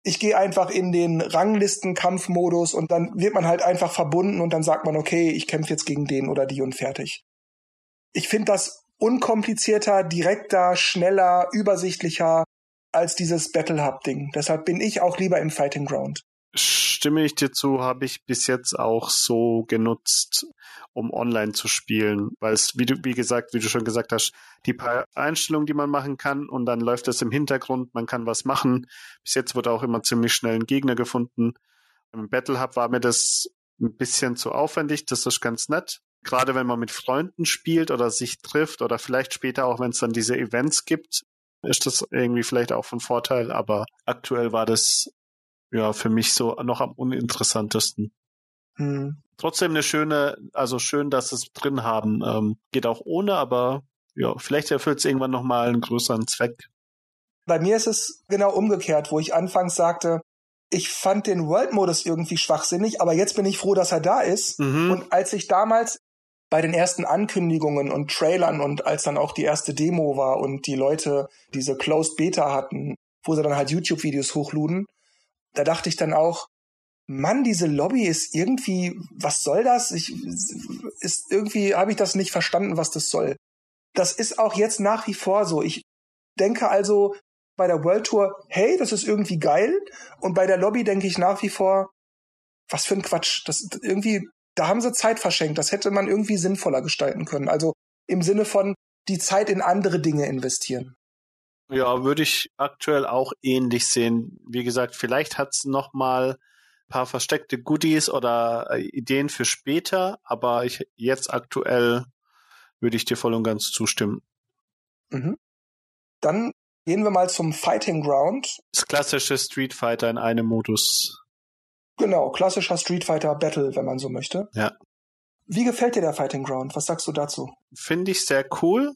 ich gehe einfach in den Ranglistenkampfmodus und dann wird man halt einfach verbunden und dann sagt man, okay, ich kämpfe jetzt gegen den oder die und fertig. Ich finde das unkomplizierter, direkter, schneller, übersichtlicher als dieses Battle Hub Ding. Deshalb bin ich auch lieber im Fighting Ground. Stimme ich dir zu, habe ich bis jetzt auch so genutzt, um online zu spielen, weil es, wie du, wie gesagt, wie du schon gesagt hast, die paar Einstellungen, die man machen kann und dann läuft es im Hintergrund, man kann was machen. Bis jetzt wurde auch immer ziemlich schnell ein Gegner gefunden. Im Battle Hub war mir das ein bisschen zu aufwendig, das ist ganz nett gerade wenn man mit Freunden spielt oder sich trifft oder vielleicht später auch, wenn es dann diese Events gibt, ist das irgendwie vielleicht auch von Vorteil. Aber aktuell war das ja für mich so noch am uninteressantesten. Hm. Trotzdem eine schöne, also schön, dass es drin haben. Ähm, geht auch ohne, aber ja, vielleicht erfüllt es irgendwann nochmal einen größeren Zweck. Bei mir ist es genau umgekehrt, wo ich anfangs sagte, ich fand den World-Modus irgendwie schwachsinnig, aber jetzt bin ich froh, dass er da ist. Mhm. Und als ich damals bei den ersten Ankündigungen und Trailern und als dann auch die erste Demo war und die Leute diese Closed Beta hatten, wo sie dann halt YouTube-Videos hochluden, da dachte ich dann auch, Mann, diese Lobby ist irgendwie, was soll das? Ich, ist irgendwie habe ich das nicht verstanden, was das soll. Das ist auch jetzt nach wie vor so. Ich denke also bei der World Tour, hey, das ist irgendwie geil. Und bei der Lobby denke ich nach wie vor, was für ein Quatsch. Das irgendwie da haben sie Zeit verschenkt. Das hätte man irgendwie sinnvoller gestalten können. Also im Sinne von die Zeit in andere Dinge investieren. Ja, würde ich aktuell auch ähnlich sehen. Wie gesagt, vielleicht hat es noch mal paar versteckte Goodies oder äh, Ideen für später, aber ich jetzt aktuell würde ich dir voll und ganz zustimmen. Mhm. Dann gehen wir mal zum Fighting Ground. Das klassische Street Fighter in einem Modus. Genau, klassischer Street Fighter Battle, wenn man so möchte. Ja. Wie gefällt dir der Fighting Ground? Was sagst du dazu? Finde ich sehr cool.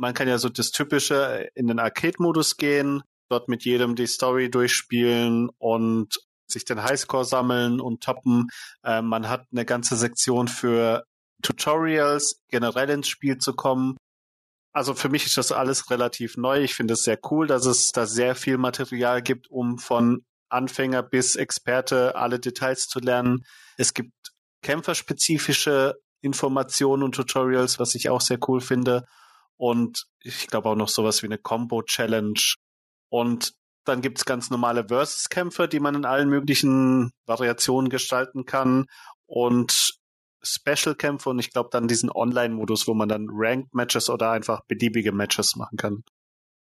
Man kann ja so das typische in den Arcade-Modus gehen, dort mit jedem die Story durchspielen und sich den Highscore sammeln und toppen. Äh, man hat eine ganze Sektion für Tutorials, generell ins Spiel zu kommen. Also für mich ist das alles relativ neu. Ich finde es sehr cool, dass es da sehr viel Material gibt, um von Anfänger bis Experte alle Details zu lernen. Es gibt kämpferspezifische Informationen und Tutorials, was ich auch sehr cool finde. Und ich glaube auch noch sowas wie eine Combo-Challenge. Und dann gibt's ganz normale Versus-Kämpfe, die man in allen möglichen Variationen gestalten kann. und Special-Kämpfe und ich glaube dann diesen Online-Modus, wo man dann Ranked-Matches oder einfach beliebige Matches machen kann.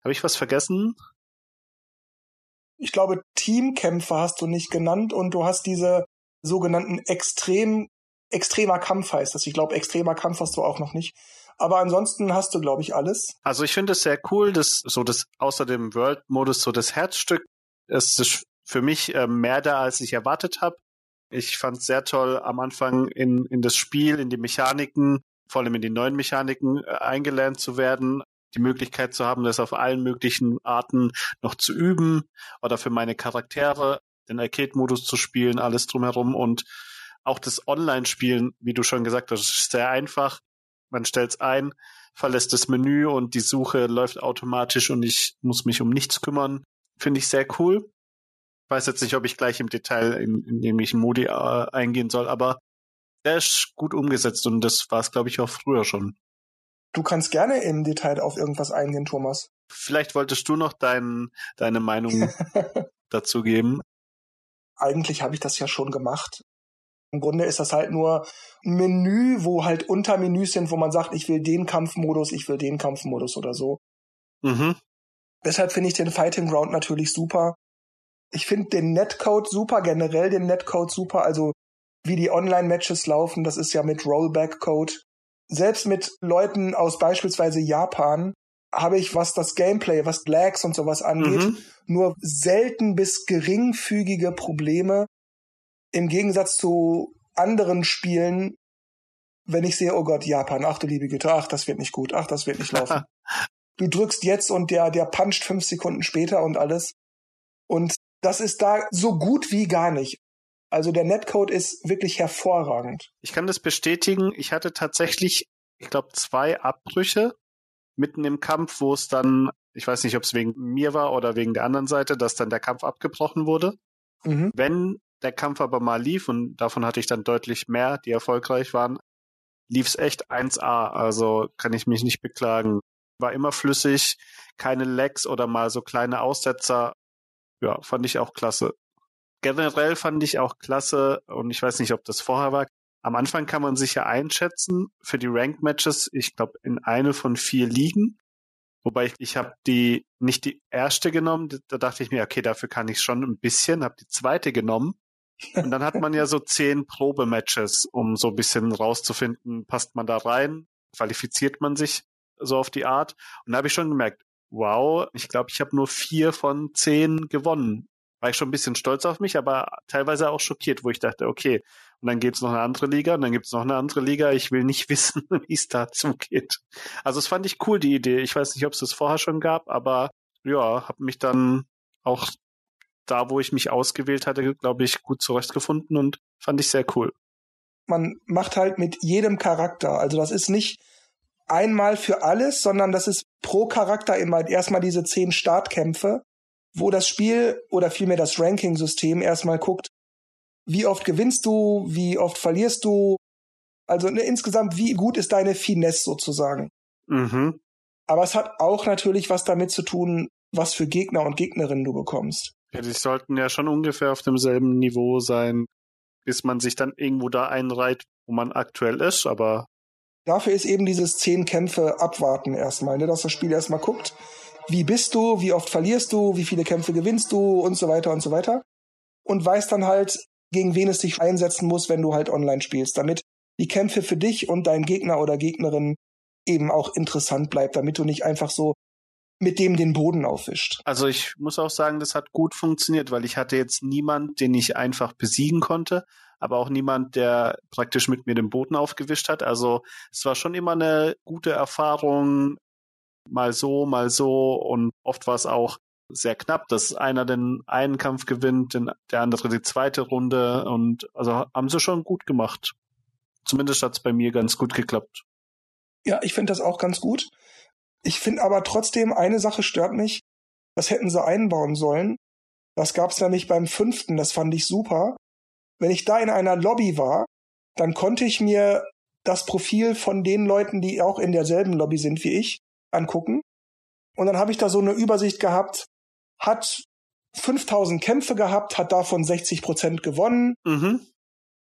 Habe ich was vergessen? Ich glaube, Teamkämpfe hast du nicht genannt und du hast diese sogenannten extrem, extremer Kampf heißt das. Ich glaube, extremer Kampf hast du auch noch nicht. Aber ansonsten hast du, glaube ich, alles. Also ich finde es sehr cool, dass so das außer dem World-Modus so das Herzstück es ist für mich äh, mehr da, als ich erwartet habe. Ich fand es sehr toll, am Anfang in, in das Spiel, in die Mechaniken, vor allem in die neuen Mechaniken äh, eingelernt zu werden, die Möglichkeit zu haben, das auf allen möglichen Arten noch zu üben oder für meine Charaktere den Arcade-Modus zu spielen, alles drumherum und auch das Online-Spielen, wie du schon gesagt hast, ist sehr einfach. Man stellt es ein, verlässt das Menü und die Suche läuft automatisch und ich muss mich um nichts kümmern. Finde ich sehr cool. Weiß jetzt nicht, ob ich gleich im Detail in, in nämlichen Modi äh, eingehen soll, aber der ist gut umgesetzt und das war es, glaube ich, auch früher schon. Du kannst gerne im Detail auf irgendwas eingehen, Thomas. Vielleicht wolltest du noch dein, deine Meinung dazu geben. Eigentlich habe ich das ja schon gemacht. Im Grunde ist das halt nur ein Menü, wo halt Untermenüs sind, wo man sagt, ich will den Kampfmodus, ich will den Kampfmodus oder so. Mhm. Deshalb finde ich den Fighting Ground natürlich super. Ich finde den Netcode super, generell den Netcode super. Also wie die Online-Matches laufen, das ist ja mit Rollback-Code selbst mit Leuten aus beispielsweise Japan habe ich, was das Gameplay, was Lags und sowas angeht, mhm. nur selten bis geringfügige Probleme. Im Gegensatz zu anderen Spielen, wenn ich sehe, oh Gott, Japan, ach du liebe Güte, ach, das wird nicht gut, ach, das wird nicht laufen. du drückst jetzt und der, der puncht fünf Sekunden später und alles. Und das ist da so gut wie gar nicht. Also der Netcode ist wirklich hervorragend. Ich kann das bestätigen. Ich hatte tatsächlich, ich glaube, zwei Abbrüche mitten im Kampf, wo es dann, ich weiß nicht, ob es wegen mir war oder wegen der anderen Seite, dass dann der Kampf abgebrochen wurde. Mhm. Wenn der Kampf aber mal lief, und davon hatte ich dann deutlich mehr, die erfolgreich waren, lief es echt 1A. Also kann ich mich nicht beklagen. War immer flüssig, keine Lags oder mal so kleine Aussetzer. Ja, fand ich auch klasse generell fand ich auch klasse, und ich weiß nicht, ob das vorher war, am Anfang kann man sich ja einschätzen für die Ranked Matches, ich glaube, in eine von vier Ligen. Wobei ich, ich habe die nicht die erste genommen, da dachte ich mir, okay, dafür kann ich schon ein bisschen, habe die zweite genommen. Und dann hat man ja so zehn Probematches, um so ein bisschen rauszufinden, passt man da rein, qualifiziert man sich so auf die Art. Und da habe ich schon gemerkt, wow, ich glaube, ich habe nur vier von zehn gewonnen war ich schon ein bisschen stolz auf mich, aber teilweise auch schockiert, wo ich dachte, okay, und dann gibt's noch eine andere Liga und dann gibt's noch eine andere Liga. Ich will nicht wissen, wie es da zugeht. Also es fand ich cool, die Idee. Ich weiß nicht, ob es das vorher schon gab, aber ja, habe mich dann auch da, wo ich mich ausgewählt hatte, glaube ich, gut zurechtgefunden und fand ich sehr cool. Man macht halt mit jedem Charakter. Also das ist nicht einmal für alles, sondern das ist pro Charakter immer erstmal diese zehn Startkämpfe wo das Spiel oder vielmehr das Ranking-System erstmal guckt, wie oft gewinnst du, wie oft verlierst du, also ne, insgesamt, wie gut ist deine Finesse sozusagen. Mhm. Aber es hat auch natürlich was damit zu tun, was für Gegner und Gegnerinnen du bekommst. Ja, die sollten ja schon ungefähr auf demselben Niveau sein, bis man sich dann irgendwo da einreiht, wo man aktuell ist, aber. Dafür ist eben dieses zehn Kämpfe abwarten erstmal, ne, dass das Spiel erstmal guckt, wie bist du, wie oft verlierst du, wie viele Kämpfe gewinnst du und so weiter und so weiter. Und weißt dann halt, gegen wen es dich einsetzen muss, wenn du halt online spielst, damit die Kämpfe für dich und deinen Gegner oder Gegnerin eben auch interessant bleibt, damit du nicht einfach so mit dem den Boden aufwischt. Also ich muss auch sagen, das hat gut funktioniert, weil ich hatte jetzt niemand, den ich einfach besiegen konnte, aber auch niemand, der praktisch mit mir den Boden aufgewischt hat. Also es war schon immer eine gute Erfahrung, mal so, mal so und oft war es auch sehr knapp, dass einer den einen Kampf gewinnt, den, der andere die zweite Runde und also haben sie schon gut gemacht. Zumindest hat es bei mir ganz gut geklappt. Ja, ich finde das auch ganz gut. Ich finde aber trotzdem, eine Sache stört mich. Das hätten sie einbauen sollen. Das gab es nämlich beim fünften, das fand ich super. Wenn ich da in einer Lobby war, dann konnte ich mir das Profil von den Leuten, die auch in derselben Lobby sind wie ich, angucken. Und dann habe ich da so eine Übersicht gehabt, hat 5000 Kämpfe gehabt, hat davon 60 Prozent gewonnen. Mhm.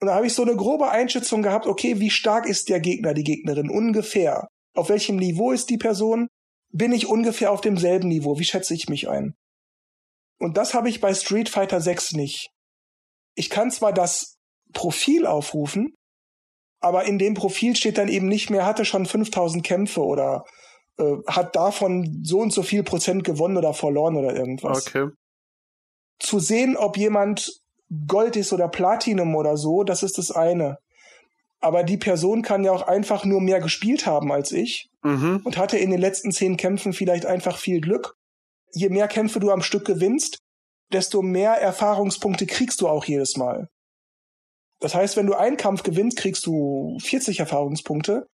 Und da habe ich so eine grobe Einschätzung gehabt, okay, wie stark ist der Gegner, die Gegnerin ungefähr? Auf welchem Niveau ist die Person? Bin ich ungefähr auf demselben Niveau? Wie schätze ich mich ein? Und das habe ich bei Street Fighter 6 nicht. Ich kann zwar das Profil aufrufen, aber in dem Profil steht dann eben nicht mehr, hatte schon 5000 Kämpfe oder äh, hat davon so und so viel Prozent gewonnen oder verloren oder irgendwas. Okay. Zu sehen, ob jemand Gold ist oder Platinum oder so, das ist das eine. Aber die Person kann ja auch einfach nur mehr gespielt haben als ich Mhm. und hatte in den letzten zehn Kämpfen vielleicht einfach viel Glück. Je mehr Kämpfe du am Stück gewinnst, desto mehr Erfahrungspunkte kriegst du auch jedes Mal. Das heißt, wenn du einen Kampf gewinnst, kriegst du 40 Erfahrungspunkte.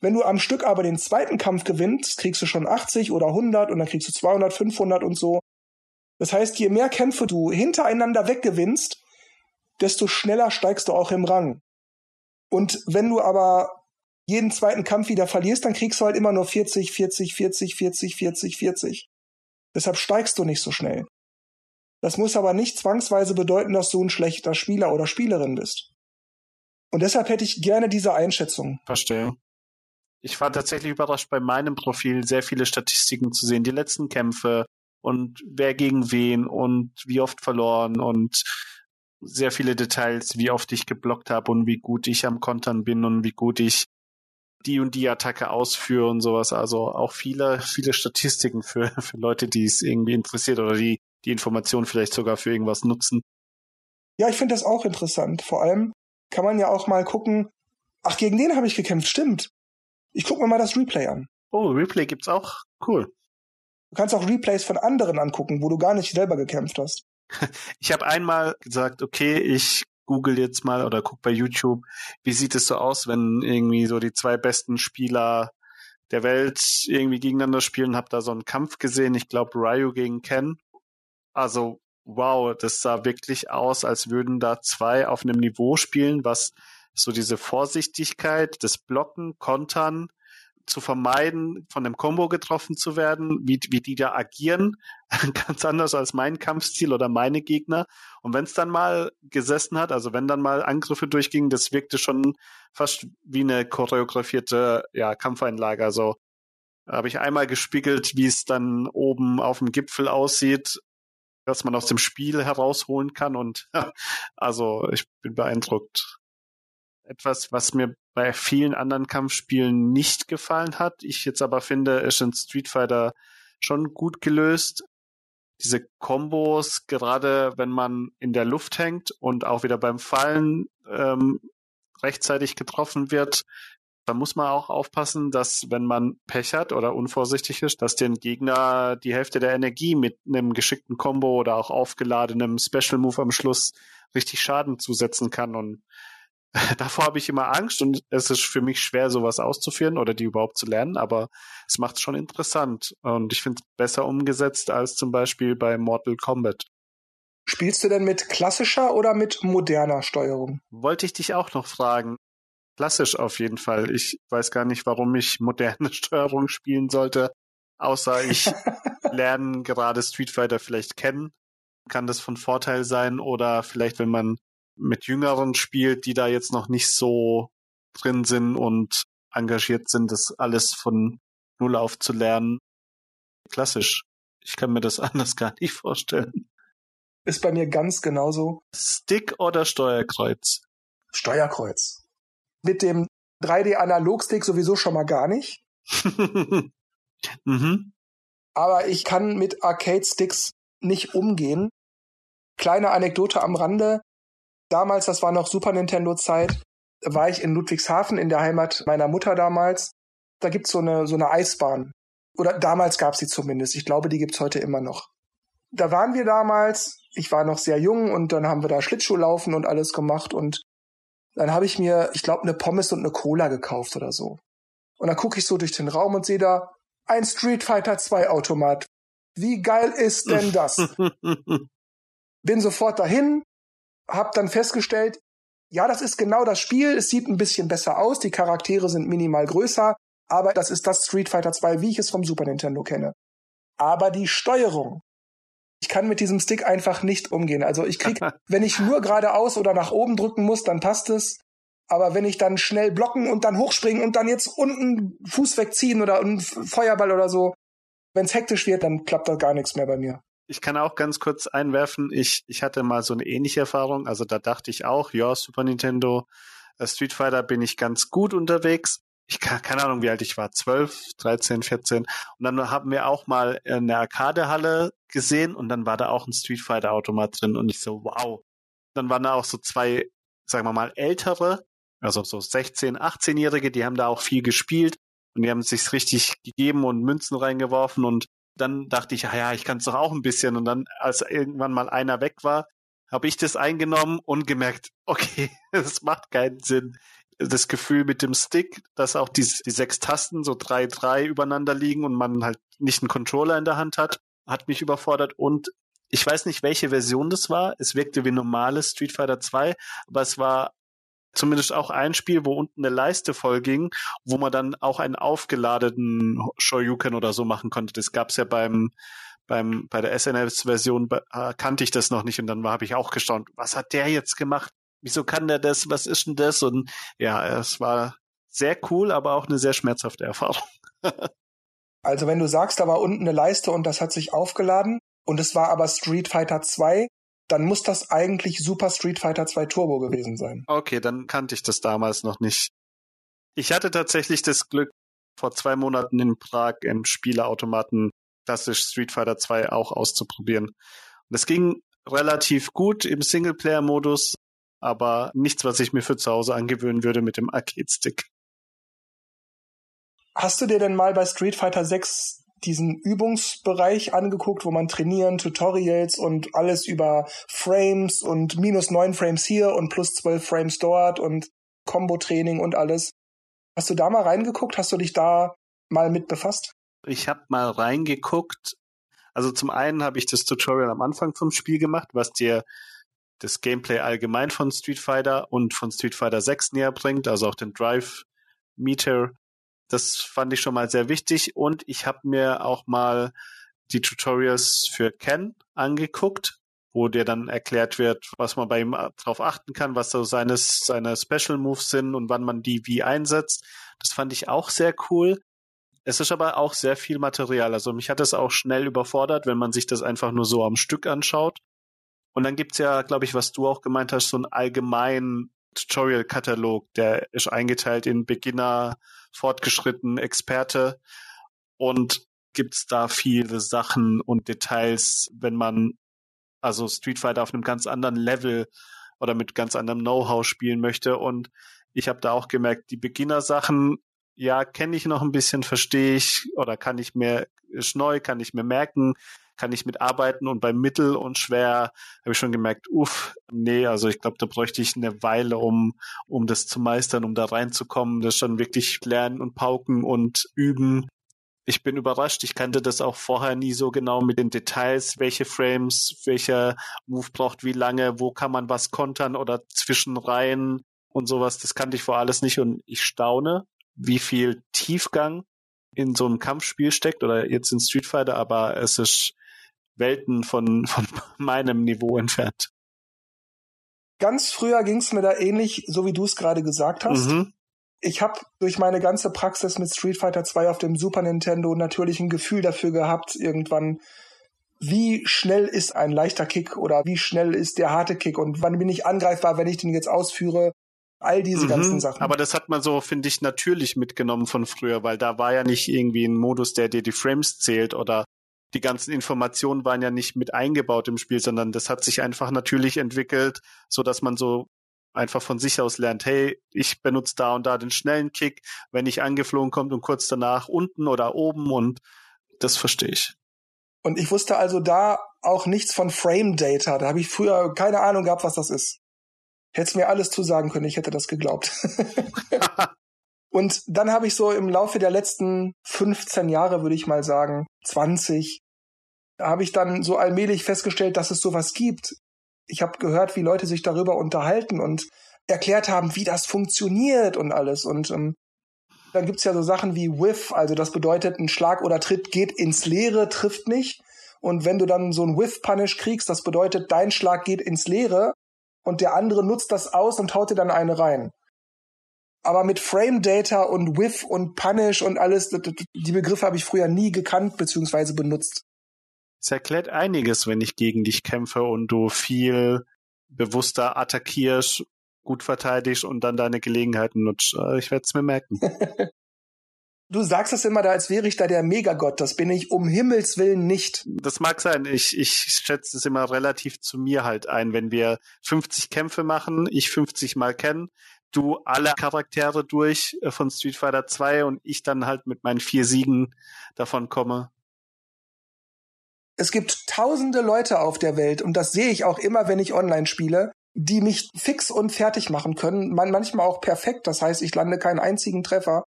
Wenn du am Stück aber den zweiten Kampf gewinnst, kriegst du schon 80 oder 100 und dann kriegst du 200, 500 und so. Das heißt, je mehr Kämpfe du hintereinander weggewinnst, desto schneller steigst du auch im Rang. Und wenn du aber jeden zweiten Kampf wieder verlierst, dann kriegst du halt immer nur 40, 40, 40, 40, 40, 40. Deshalb steigst du nicht so schnell. Das muss aber nicht zwangsweise bedeuten, dass du ein schlechter Spieler oder Spielerin bist. Und deshalb hätte ich gerne diese Einschätzung. Verstehe. Ich war tatsächlich überrascht, bei meinem Profil sehr viele Statistiken zu sehen. Die letzten Kämpfe und wer gegen wen und wie oft verloren und sehr viele Details, wie oft ich geblockt habe und wie gut ich am Kontern bin und wie gut ich die und die Attacke ausführe und sowas. Also auch viele, viele Statistiken für, für Leute, die es irgendwie interessiert oder die die Information vielleicht sogar für irgendwas nutzen. Ja, ich finde das auch interessant. Vor allem kann man ja auch mal gucken, ach, gegen den habe ich gekämpft, stimmt. Ich gucke mir mal das Replay an. Oh, Replay gibt's auch. Cool. Du kannst auch Replays von anderen angucken, wo du gar nicht selber gekämpft hast. Ich habe einmal gesagt, okay, ich google jetzt mal oder guck bei YouTube, wie sieht es so aus, wenn irgendwie so die zwei besten Spieler der Welt irgendwie gegeneinander spielen, hab da so einen Kampf gesehen, ich glaube Ryu gegen Ken. Also wow, das sah wirklich aus, als würden da zwei auf einem Niveau spielen, was so diese Vorsichtigkeit, das Blocken, Kontern zu vermeiden, von dem Combo getroffen zu werden, wie, wie die da agieren, ganz anders als mein Kampfstil oder meine Gegner. Und wenn es dann mal gesessen hat, also wenn dann mal Angriffe durchgingen, das wirkte schon fast wie eine choreografierte ja, Kampfeinlage. Also habe ich einmal gespiegelt, wie es dann oben auf dem Gipfel aussieht, was man aus dem Spiel herausholen kann. Und also ich bin beeindruckt. Etwas, was mir bei vielen anderen Kampfspielen nicht gefallen hat, ich jetzt aber finde, ist in Street Fighter schon gut gelöst. Diese Kombos, gerade wenn man in der Luft hängt und auch wieder beim Fallen ähm, rechtzeitig getroffen wird, da muss man auch aufpassen, dass wenn man Pech hat oder unvorsichtig ist, dass den Gegner die Hälfte der Energie mit einem geschickten Combo oder auch aufgeladenem Special Move am Schluss richtig Schaden zusetzen kann. Und davor habe ich immer Angst und es ist für mich schwer, sowas auszuführen oder die überhaupt zu lernen, aber es macht es schon interessant und ich finde es besser umgesetzt als zum Beispiel bei Mortal Kombat. Spielst du denn mit klassischer oder mit moderner Steuerung? Wollte ich dich auch noch fragen. Klassisch auf jeden Fall. Ich weiß gar nicht, warum ich moderne Steuerung spielen sollte, außer ich lerne gerade Street Fighter vielleicht kennen. Kann das von Vorteil sein oder vielleicht, wenn man mit Jüngeren spielt, die da jetzt noch nicht so drin sind und engagiert sind, das alles von Null auf zu lernen. Klassisch. Ich kann mir das anders gar nicht vorstellen. Ist bei mir ganz genauso. Stick oder Steuerkreuz? Steuerkreuz. Mit dem 3D-Analogstick sowieso schon mal gar nicht. mhm. Aber ich kann mit Arcade-Sticks nicht umgehen. Kleine Anekdote am Rande. Damals, das war noch Super Nintendo-Zeit, war ich in Ludwigshafen in der Heimat meiner Mutter damals. Da gibt's so eine, so eine Eisbahn. Oder damals gab's sie zumindest. Ich glaube, die gibt's heute immer noch. Da waren wir damals, ich war noch sehr jung und dann haben wir da Schlittschuhlaufen und alles gemacht und dann habe ich mir, ich glaube, eine Pommes und eine Cola gekauft oder so. Und dann gucke ich so durch den Raum und sehe da ein Street Fighter 2 Automat. Wie geil ist denn das? Bin sofort dahin, hab dann festgestellt, ja, das ist genau das Spiel. Es sieht ein bisschen besser aus, die Charaktere sind minimal größer, aber das ist das Street Fighter 2, wie ich es vom Super Nintendo kenne. Aber die Steuerung, Ich kann mit diesem Stick einfach nicht umgehen. Also ich krieg, wenn ich nur geradeaus oder nach oben drücken muss, dann passt es. Aber wenn ich dann schnell blocken und dann hochspringen und dann jetzt unten Fuß wegziehen oder einen Feuerball oder so, wenn es hektisch wird, dann klappt da gar nichts mehr bei mir. Ich kann auch ganz kurz einwerfen, ich, ich hatte mal so eine ähnliche Erfahrung. Also da dachte ich auch, ja, Super Nintendo, äh, Street Fighter bin ich ganz gut unterwegs. Ich kann, keine Ahnung, wie alt ich war, 12, 13, 14. Und dann haben wir auch mal eine Arcadehalle gesehen und dann war da auch ein Street Fighter Automat drin und ich so, wow. Dann waren da auch so zwei, sagen wir mal, ältere also so 16, 18-Jährige, die haben da auch viel gespielt und die haben sich richtig gegeben und Münzen reingeworfen und dann dachte ich, ja, ich kann es doch auch ein bisschen. Und dann, als irgendwann mal einer weg war, habe ich das eingenommen und gemerkt, okay, das macht keinen Sinn. Das Gefühl mit dem Stick, dass auch die, die sechs Tasten so drei, drei übereinander liegen und man halt nicht einen Controller in der Hand hat, hat mich überfordert und ich weiß nicht, welche Version das war. Es wirkte wie normales Street Fighter 2, aber es war zumindest auch ein Spiel, wo unten eine Leiste voll ging, wo man dann auch einen aufgeladenen Shoryuken oder so machen konnte. Das gab's ja beim beim bei der SNES-Version äh, kannte ich das noch nicht und dann habe ich auch gestaunt, was hat der jetzt gemacht? Wieso kann der das? Was ist denn das? Und ja, es war sehr cool, aber auch eine sehr schmerzhafte Erfahrung. also wenn du sagst, da war unten eine Leiste und das hat sich aufgeladen und es war aber Street Fighter 2, dann muss das eigentlich Super Street Fighter 2 Turbo gewesen sein. Okay, dann kannte ich das damals noch nicht. Ich hatte tatsächlich das Glück, vor zwei Monaten in Prag im Spieleautomaten klassisch Street Fighter 2 auch auszuprobieren. Und es ging relativ gut im Singleplayer-Modus, aber nichts, was ich mir für zu Hause angewöhnen würde mit dem Arcade-Stick. Hast du dir denn mal bei Street Fighter 6 diesen Übungsbereich angeguckt, wo man trainieren, Tutorials und alles über Frames und minus neun Frames hier und plus zwölf Frames dort und Combo-Training und alles. Hast du da mal reingeguckt? Hast du dich da mal mit befasst? Ich habe mal reingeguckt. Also zum einen habe ich das Tutorial am Anfang vom Spiel gemacht, was dir das Gameplay allgemein von Street Fighter und von Street Fighter 6 näher bringt, also auch den Drive Meter das fand ich schon mal sehr wichtig und ich habe mir auch mal die Tutorials für Ken angeguckt, wo dir dann erklärt wird, was man bei ihm drauf achten kann, was so seine, seine Special Moves sind und wann man die wie einsetzt. Das fand ich auch sehr cool. Es ist aber auch sehr viel Material. Also mich hat es auch schnell überfordert, wenn man sich das einfach nur so am Stück anschaut. Und dann gibt's ja, glaube ich, was du auch gemeint hast, so einen allgemeinen Tutorial-Katalog, der ist eingeteilt in Beginner, Fortgeschritten, Experte und gibt's da viele Sachen und Details, wenn man also Street Fighter auf einem ganz anderen Level oder mit ganz anderem Know-how spielen möchte. Und ich habe da auch gemerkt, die Beginner-Sachen, ja, kenne ich noch ein bisschen, verstehe ich oder kann ich mir, ist neu, kann ich mir merken, kann ich mitarbeiten und bei Mittel und schwer habe ich schon gemerkt, uff, nee, also ich glaube, da bräuchte ich eine Weile, um, um das zu meistern, um da reinzukommen, das schon wirklich lernen und pauken und üben. Ich bin überrascht, ich kannte das auch vorher nie so genau mit den Details, welche Frames, welcher Move braucht wie lange, wo kann man was kontern oder zwischenreihen und sowas, das kannte ich vor alles nicht und ich staune, wie viel Tiefgang in so einem Kampfspiel steckt oder jetzt in Street Fighter, aber es ist Welten von, von meinem Niveau entfernt. Ganz früher ging es mir da ähnlich, so wie du es gerade gesagt hast. Mhm. Ich habe durch meine ganze Praxis mit Street Fighter 2 auf dem Super Nintendo natürlich ein Gefühl dafür gehabt, irgendwann, wie schnell ist ein leichter Kick oder wie schnell ist der harte Kick und wann bin ich angreifbar, wenn ich den jetzt ausführe. All diese mhm, ganzen Sachen. Aber das hat man so, finde ich, natürlich mitgenommen von früher, weil da war ja nicht irgendwie ein Modus, der dir die Frames zählt oder die ganzen Informationen waren ja nicht mit eingebaut im Spiel, sondern das hat sich einfach natürlich entwickelt, so dass man so einfach von sich aus lernt, hey, ich benutze da und da den schnellen Kick, wenn ich angeflogen kommt und kurz danach unten oder oben und das verstehe ich. Und ich wusste also da auch nichts von Frame Data. Da habe ich früher keine Ahnung gehabt, was das ist. Hätte mir alles zusagen können, ich hätte das geglaubt. Und dann habe ich so im Laufe der letzten 15 Jahre, würde ich mal sagen, 20, habe ich dann so allmählich festgestellt, dass es sowas gibt. Ich habe gehört, wie Leute sich darüber unterhalten und erklärt haben, wie das funktioniert und alles. Und ähm, dann gibt's ja so Sachen wie Whiff, also das bedeutet, ein Schlag oder Tritt geht ins Leere, trifft nicht. Und wenn du dann so ein Whiff Punish kriegst, das bedeutet, dein Schlag geht ins Leere und der andere nutzt das aus und haut dir dann eine rein. Aber mit Frame Data und Whiff und Punish und alles, die Begriffe habe ich früher nie gekannt bzw. benutzt. Es erklärt einiges, wenn ich gegen dich kämpfe und du viel bewusster attackierst, gut verteidigst und dann deine Gelegenheiten nutzt. Äh, ich werde es mir merken. du sagst es immer da, als wäre ich da der Megagott. Das bin ich um Himmels Willen nicht. Das mag sein. Ich, ich schätze es immer relativ zu mir halt ein. Wenn wir 50 Kämpfe machen, ich 50 mal kennen, du alle Charaktere durch äh, von Street Fighter 2 und ich dann halt mit meinen vier Siegen davon komme. Es gibt tausende Leute auf der Welt und das sehe ich auch immer, wenn ich online spiele, die mich fix und fertig machen können, man manchmal auch perfekt, das heißt, ich lande keinen einzigen Treffer.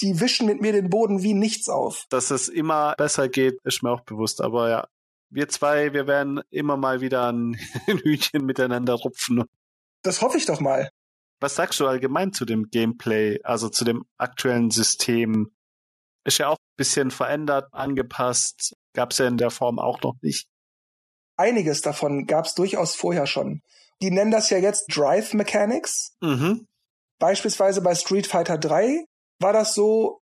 Die wischen mit mir den Boden wie nichts auf. Dass es immer besser geht, ist mir auch bewusst, aber ja, wir zwei, wir werden immer mal wieder ein Hühnchen miteinander rupfen. Das hoffe ich doch mal. Was sagst du allgemein zu dem Gameplay, also zu dem aktuellen System? Ist ja auch ein bisschen verändert, angepasst. Gab es ja in der Form auch noch nicht. Einiges davon gab es durchaus vorher schon. Die nennen das ja jetzt Drive Mechanics. Mhm. Beispielsweise bei Street Fighter 3 war das so,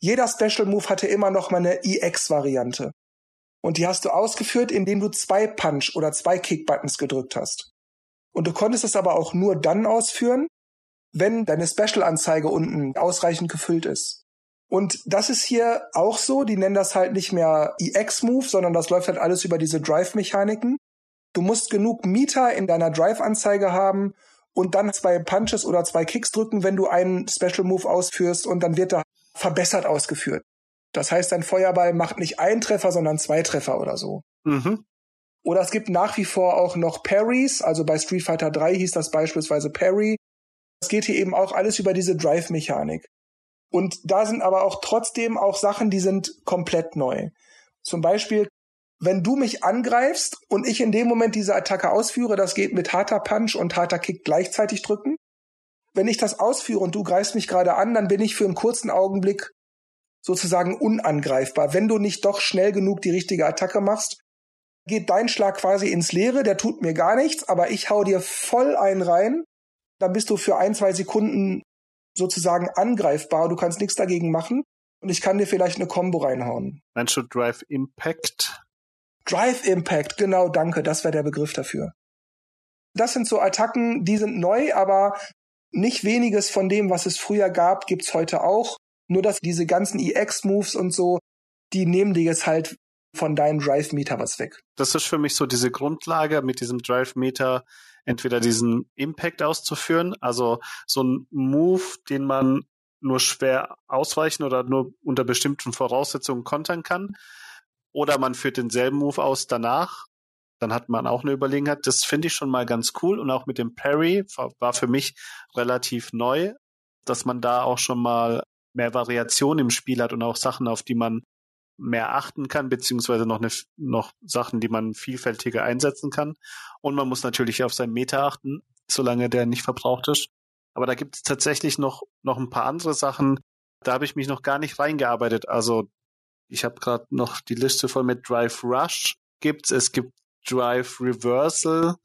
jeder Special Move hatte immer noch mal eine EX-Variante. Und die hast du ausgeführt, indem du zwei Punch- oder zwei Kick-Buttons gedrückt hast. Und du konntest es aber auch nur dann ausführen, wenn deine Special-Anzeige unten ausreichend gefüllt ist. Und das ist hier auch so. Die nennen das halt nicht mehr EX-Move, sondern das läuft halt alles über diese Drive-Mechaniken. Du musst genug Meter in deiner Drive-Anzeige haben und dann zwei Punches oder zwei Kicks drücken, wenn du einen Special Move ausführst und dann wird er verbessert ausgeführt. Das heißt, dein Feuerball macht nicht einen Treffer, sondern zwei Treffer oder so. Mhm. Oder es gibt nach wie vor auch noch Parries, also bei Street Fighter 3 hieß das beispielsweise Parry. Es geht hier eben auch alles über diese Drive-Mechanik. Und da sind aber auch trotzdem auch Sachen, die sind komplett neu. Zum Beispiel, wenn du mich angreifst und ich in dem Moment diese Attacke ausführe, das geht mit harter Punch und harter Kick gleichzeitig drücken. Wenn ich das ausführe und du greifst mich gerade an, dann bin ich für einen kurzen Augenblick sozusagen unangreifbar. Wenn du nicht doch schnell genug die richtige Attacke machst, geht dein Schlag quasi ins Leere, der tut mir gar nichts, aber ich hau dir voll einen rein, dann bist du für ein, zwei Sekunden sozusagen angreifbar, du kannst nichts dagegen machen und ich kann dir vielleicht eine Combo reinhauen. Meinst du Drive Impact? Drive Impact, genau, danke, das wäre der Begriff dafür. Das sind so Attacken, die sind neu, aber nicht weniges von dem, was es früher gab, gibt's heute auch. Nur dass diese ganzen EX-Moves und so, die nehmen dir jetzt halt von deinem Drive-Meter was weg. Das ist für mich so diese Grundlage, mit diesem Drive-Meter entweder diesen Impact auszuführen, also so ein Move, den man nur schwer ausweichen oder nur unter bestimmten Voraussetzungen kontern kann, oder man führt denselben Move aus danach, dann hat man auch eine Überlegenheit. Das finde ich schon mal ganz cool und auch mit dem Parry war für mich relativ neu, dass man da auch schon mal mehr Variation im Spiel hat und auch Sachen, auf die man mehr achten kann, beziehungsweise noch, eine, noch Sachen, die man vielfältiger einsetzen kann. Und man muss natürlich auf sein Meter achten, solange der nicht verbraucht ist. Aber da gibt es tatsächlich noch, noch ein paar andere Sachen. Da habe ich mich noch gar nicht reingearbeitet. Also ich habe gerade noch die Liste voll mit Drive Rush gibt's. Es gibt Drive Reversal.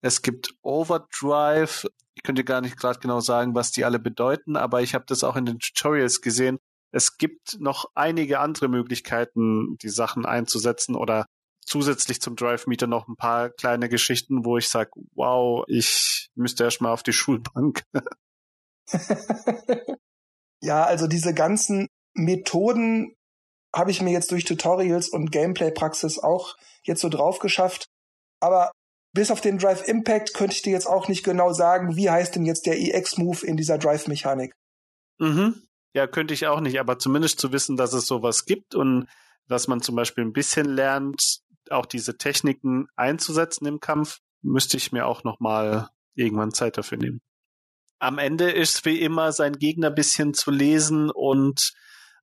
Es gibt Overdrive. Ich könnte gar nicht gerade genau sagen, was die alle bedeuten, aber ich habe das auch in den Tutorials gesehen es gibt noch einige andere Möglichkeiten, die Sachen einzusetzen oder zusätzlich zum Drive Meter noch ein paar kleine Geschichten, wo ich sage, wow, ich müsste erst mal auf die Schulbank. ja, also diese ganzen Methoden habe ich mir jetzt durch Tutorials und Gameplay-Praxis auch jetzt so drauf geschafft. Aber bis auf den Drive Impact könnte ich dir jetzt auch nicht genau sagen, wie heißt denn jetzt der EX-Move in dieser Drive-Mechanik. Mhm. Ja, könnte ich auch nicht, aber zumindest zu wissen, dass es sowas gibt und dass man zum Beispiel ein bisschen lernt, auch diese Techniken einzusetzen im Kampf, müsste ich mir auch nochmal irgendwann Zeit dafür nehmen. Am Ende ist wie immer sein Gegner bisschen zu lesen und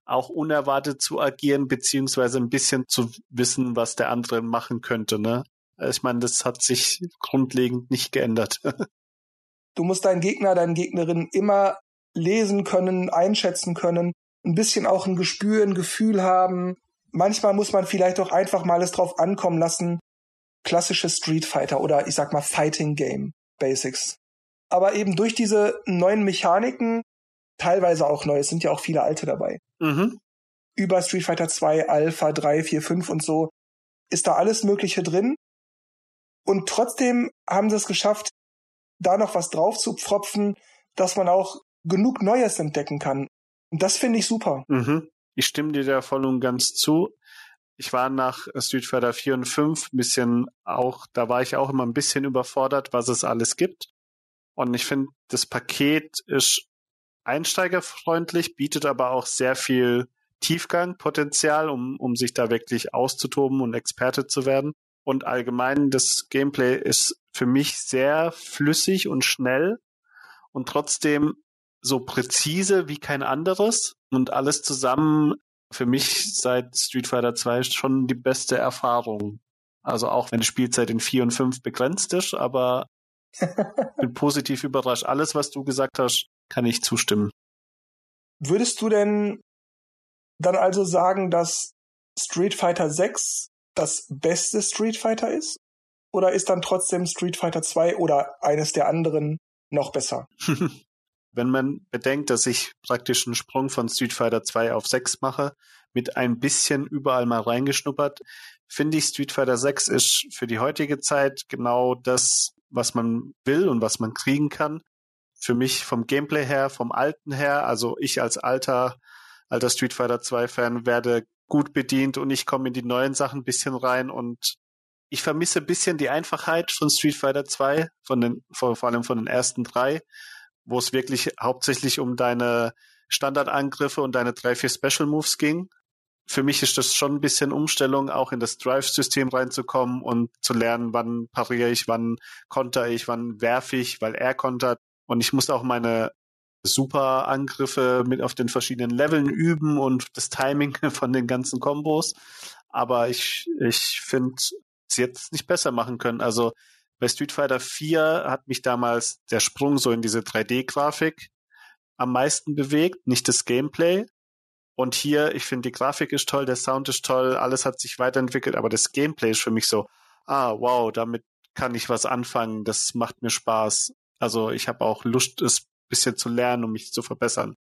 auch unerwartet zu agieren, beziehungsweise ein bisschen zu wissen, was der andere machen könnte. Ne? Ich meine, das hat sich grundlegend nicht geändert. Du musst deinen Gegner, deinen Gegnerin immer lesen können, einschätzen können, ein bisschen auch ein Gespür, ein Gefühl haben, manchmal muss man vielleicht auch einfach mal es drauf ankommen lassen, klassische Street Fighter oder ich sag mal Fighting Game Basics. Aber eben durch diese neuen Mechaniken, teilweise auch neu, es sind ja auch viele alte dabei. Mhm. Über Street Fighter 2, Alpha 3, 4, 5 und so, ist da alles Mögliche drin. Und trotzdem haben sie es geschafft, da noch was drauf zu pfropfen, dass man auch genug Neues entdecken kann. Und das finde ich super. Mhm. Ich stimme dir da voll und ganz zu. Ich war nach Street Fighter 4 und 5 ein bisschen auch, da war ich auch immer ein bisschen überfordert, was es alles gibt. Und ich finde, das Paket ist einsteigerfreundlich, bietet aber auch sehr viel Tiefgang, Potenzial, um, um sich da wirklich auszutoben und Experte zu werden. Und allgemein, das Gameplay ist für mich sehr flüssig und schnell und trotzdem so präzise wie kein anderes und alles zusammen für mich seit Street Fighter 2 schon die beste Erfahrung. Also auch wenn die Spielzeit in 4 und 5 begrenzt ist, aber bin positiv überrascht. Alles, was du gesagt hast, kann ich zustimmen. Würdest du denn dann also sagen, dass Street Fighter 6 das beste Street Fighter ist? Oder ist dann trotzdem Street Fighter 2 oder eines der anderen noch besser? Wenn man bedenkt, dass ich praktisch einen Sprung von Street Fighter 2 auf 6 mache, mit ein bisschen überall mal reingeschnuppert, finde ich Street Fighter 6 ist für die heutige Zeit genau das, was man will und was man kriegen kann. Für mich vom Gameplay her, vom alten her, also ich als alter, alter Street Fighter 2 Fan werde gut bedient und ich komme in die neuen Sachen ein bisschen rein und ich vermisse ein bisschen die Einfachheit von Street Fighter 2, von den, vor, vor allem von den ersten drei wo es wirklich hauptsächlich um deine Standardangriffe und deine drei, vier Special Moves ging. Für mich ist das schon ein bisschen Umstellung, auch in das Drive-System reinzukommen und zu lernen, wann pariere ich, wann konter ich, wann werfe ich, weil er kontert. Und ich muss auch meine super Angriffe mit auf den verschiedenen Leveln üben und das Timing von den ganzen Kombos. Aber ich, ich finde, sie jetzt nicht besser machen können. Also bei Street Fighter 4 hat mich damals der Sprung so in diese 3D-Grafik am meisten bewegt, nicht das Gameplay. Und hier, ich finde, die Grafik ist toll, der Sound ist toll, alles hat sich weiterentwickelt, aber das Gameplay ist für mich so, ah, wow, damit kann ich was anfangen, das macht mir Spaß. Also ich habe auch Lust, es bisschen zu lernen, um mich zu verbessern.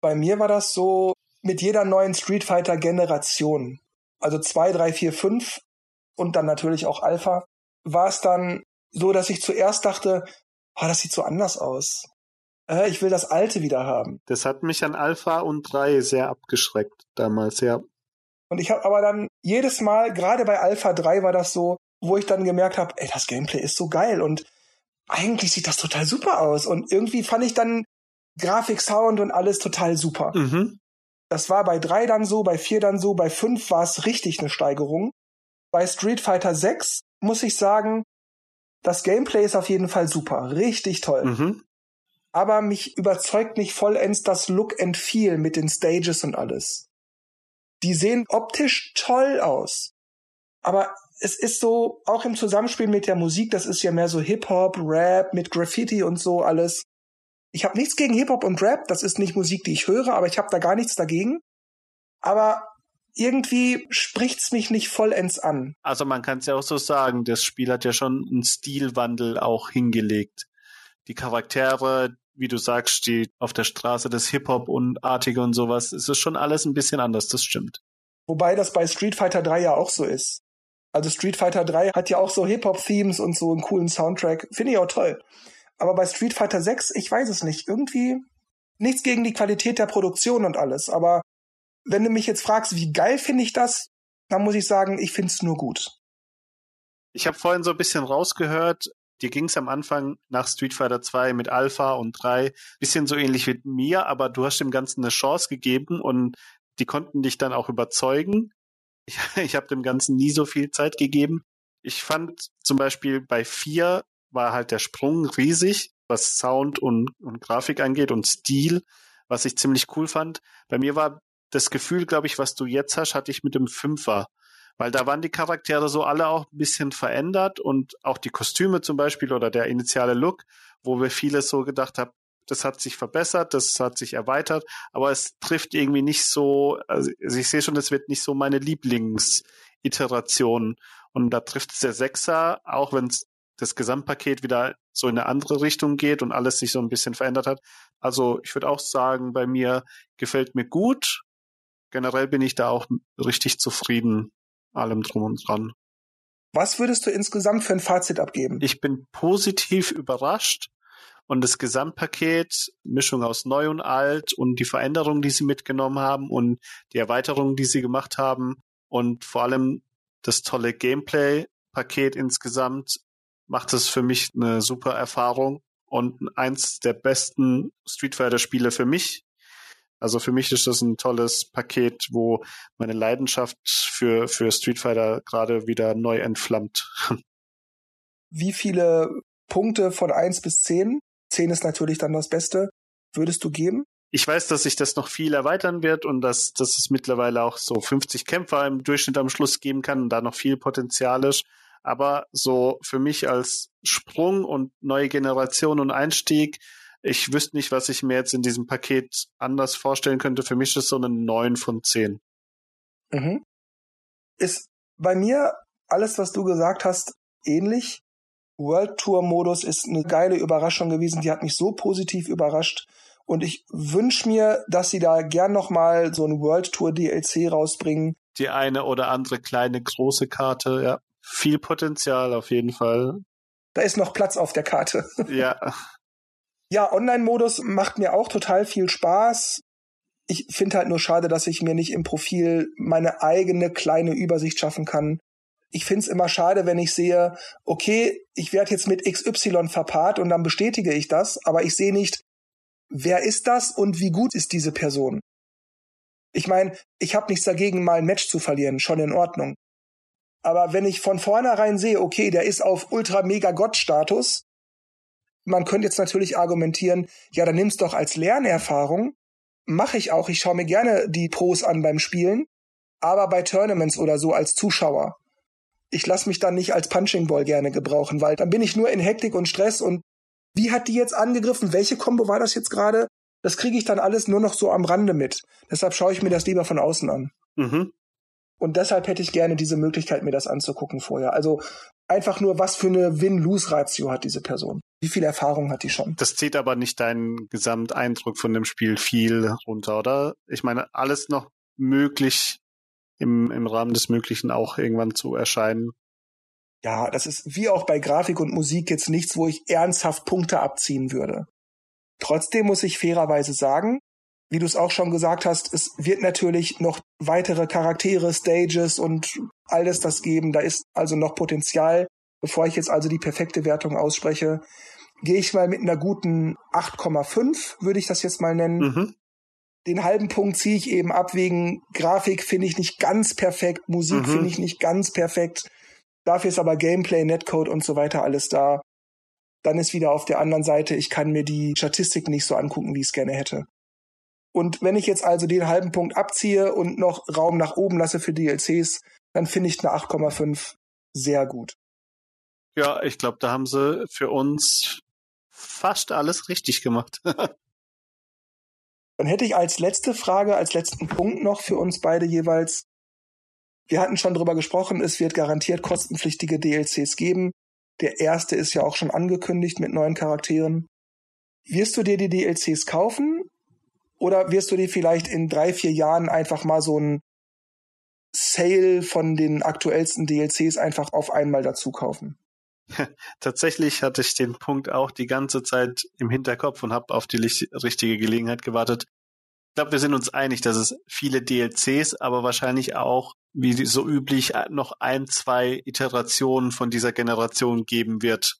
Bei mir war das so mit jeder neuen Street Fighter Generation, also 2, 3, 4, 5 und dann natürlich auch Alpha, war es dann so, dass ich zuerst dachte, oh, das sieht so anders aus. Äh, ich will das alte wieder haben. Das hat mich an Alpha und 3 sehr abgeschreckt damals, ja. Und ich habe aber dann jedes Mal, gerade bei Alpha 3 war das so, wo ich dann gemerkt habe, ey, das Gameplay ist so geil und eigentlich sieht das total super aus. Und irgendwie fand ich dann Grafik, Sound und alles total super. Mhm. Das war bei 3 dann so, bei 4 dann so, bei 5 war es richtig eine Steigerung. Bei Street Fighter 6 muss ich sagen, das Gameplay ist auf jeden Fall super, richtig toll. Mhm. Aber mich überzeugt nicht vollends das Look and Feel mit den Stages und alles. Die sehen optisch toll aus. Aber es ist so, auch im Zusammenspiel mit der Musik, das ist ja mehr so Hip-Hop, Rap mit Graffiti und so alles. Ich habe nichts gegen Hip-Hop und Rap, das ist nicht Musik, die ich höre, aber ich habe da gar nichts dagegen. Aber irgendwie spricht's mich nicht vollends an. Also man kann es ja auch so sagen, das Spiel hat ja schon einen Stilwandel auch hingelegt. Die Charaktere, wie du sagst, die auf der Straße des Hip-Hop und Artige und sowas, es ist schon alles ein bisschen anders, das stimmt. Wobei das bei Street Fighter 3 ja auch so ist. Also Street Fighter 3 hat ja auch so Hip-Hop-Themes und so einen coolen Soundtrack. Finde ich auch toll. Aber bei Street Fighter 6, ich weiß es nicht. Irgendwie nichts gegen die Qualität der Produktion und alles. Aber wenn du mich jetzt fragst, wie geil finde ich das, dann muss ich sagen, ich finde es nur gut. Ich habe vorhin so ein bisschen rausgehört, dir ging es am Anfang nach Street Fighter 2 mit Alpha und 3 bisschen so ähnlich wie mir, aber du hast dem Ganzen eine Chance gegeben und die konnten dich dann auch überzeugen. Ich, ich habe dem Ganzen nie so viel Zeit gegeben. Ich fand zum Beispiel bei 4 war halt der Sprung riesig, was Sound und, und Grafik angeht und Stil, was ich ziemlich cool fand. Bei mir war das Gefühl, glaube ich, was du jetzt hast, hatte ich mit dem Fünfer. Weil da waren die Charaktere so alle auch ein bisschen verändert und auch die Kostüme zum Beispiel oder der initiale Look, wo wir vieles so gedacht haben, das hat sich verbessert, das hat sich erweitert, aber es trifft irgendwie nicht so, also ich sehe schon, das wird nicht so meine Lieblingsiteration. Und da trifft es der Sechser, auch wenn das Gesamtpaket wieder so in eine andere Richtung geht und alles sich so ein bisschen verändert hat. Also ich würde auch sagen, bei mir gefällt mir gut. Generell bin ich da auch richtig zufrieden, allem drum und dran. Was würdest du insgesamt für ein Fazit abgeben? Ich bin positiv überrascht und das Gesamtpaket, Mischung aus neu und alt und die Veränderungen, die sie mitgenommen haben und die Erweiterungen, die sie gemacht haben und vor allem das tolle Gameplay-Paket insgesamt macht es für mich eine super Erfahrung und eins der besten Street Fighter Spiele für mich. Also für mich ist das ein tolles Paket, wo meine Leidenschaft für, für Street Fighter gerade wieder neu entflammt. Wie viele Punkte von eins bis zehn 10 ist natürlich dann das Beste. Würdest du geben? Ich weiß, dass sich das noch viel erweitern wird und dass, dass es mittlerweile auch so 50 Kämpfer im Durchschnitt am Schluss geben kann und da noch viel Potenzial ist. Aber so für mich als Sprung und neue Generation und Einstieg, ich wüsste nicht, was ich mir jetzt in diesem Paket anders vorstellen könnte. Für mich ist es so eine 9 von 10. Mhm. Ist bei mir alles, was du gesagt hast, ähnlich. World Tour Modus ist eine geile Überraschung gewesen. Die hat mich so positiv überrascht. Und ich wünsche mir, dass sie da gern nochmal so ein World Tour DLC rausbringen. Die eine oder andere kleine große Karte, ja. Viel Potenzial auf jeden Fall. Da ist noch Platz auf der Karte. Ja. ja, Online-Modus macht mir auch total viel Spaß. Ich finde halt nur schade, dass ich mir nicht im Profil meine eigene kleine Übersicht schaffen kann, ich finde es immer schade, wenn ich sehe, okay, ich werde jetzt mit XY verpaart und dann bestätige ich das, aber ich sehe nicht, wer ist das und wie gut ist diese Person. Ich meine, ich habe nichts dagegen, mal ein Match zu verlieren, schon in Ordnung. Aber wenn ich von vornherein sehe, okay, der ist auf Ultra-Mega-Gott-Status, man könnte jetzt natürlich argumentieren, ja, dann nimm's doch als Lernerfahrung. Mache ich auch. Ich schaue mir gerne die Pros an beim Spielen, aber bei Tournaments oder so als Zuschauer ich lasse mich dann nicht als Punching Ball gerne gebrauchen, weil dann bin ich nur in Hektik und Stress und wie hat die jetzt angegriffen? Welche Combo war das jetzt gerade? Das kriege ich dann alles nur noch so am Rande mit. Deshalb schaue ich mir das lieber von außen an. Mhm. Und deshalb hätte ich gerne diese Möglichkeit, mir das anzugucken vorher. Also einfach nur, was für eine Win-Lose-Ratio hat diese Person? Wie viel Erfahrung hat die schon? Das zieht aber nicht deinen Gesamteindruck von dem Spiel viel runter, oder? Ich meine, alles noch möglich im, im Rahmen des Möglichen auch irgendwann zu erscheinen. Ja, das ist wie auch bei Grafik und Musik jetzt nichts, wo ich ernsthaft Punkte abziehen würde. Trotzdem muss ich fairerweise sagen, wie du es auch schon gesagt hast, es wird natürlich noch weitere Charaktere, Stages und alles das geben. Da ist also noch Potenzial. Bevor ich jetzt also die perfekte Wertung ausspreche, gehe ich mal mit einer guten 8,5, würde ich das jetzt mal nennen. Mhm. Den halben Punkt ziehe ich eben ab wegen Grafik finde ich nicht ganz perfekt, Musik mhm. finde ich nicht ganz perfekt. Dafür ist aber Gameplay, Netcode und so weiter alles da. Dann ist wieder auf der anderen Seite, ich kann mir die Statistiken nicht so angucken, wie ich es gerne hätte. Und wenn ich jetzt also den halben Punkt abziehe und noch Raum nach oben lasse für DLCs, dann finde ich eine 8,5 sehr gut. Ja, ich glaube, da haben sie für uns fast alles richtig gemacht. Dann hätte ich als letzte Frage, als letzten Punkt noch für uns beide jeweils, wir hatten schon drüber gesprochen, es wird garantiert kostenpflichtige DLCs geben. Der erste ist ja auch schon angekündigt mit neuen Charakteren. Wirst du dir die DLCs kaufen? Oder wirst du dir vielleicht in drei, vier Jahren einfach mal so ein Sale von den aktuellsten DLCs einfach auf einmal dazu kaufen? Tatsächlich hatte ich den Punkt auch die ganze Zeit im Hinterkopf und habe auf die richtige Gelegenheit gewartet. Ich glaube, wir sind uns einig, dass es viele DLCs, aber wahrscheinlich auch, wie so üblich, noch ein, zwei Iterationen von dieser Generation geben wird.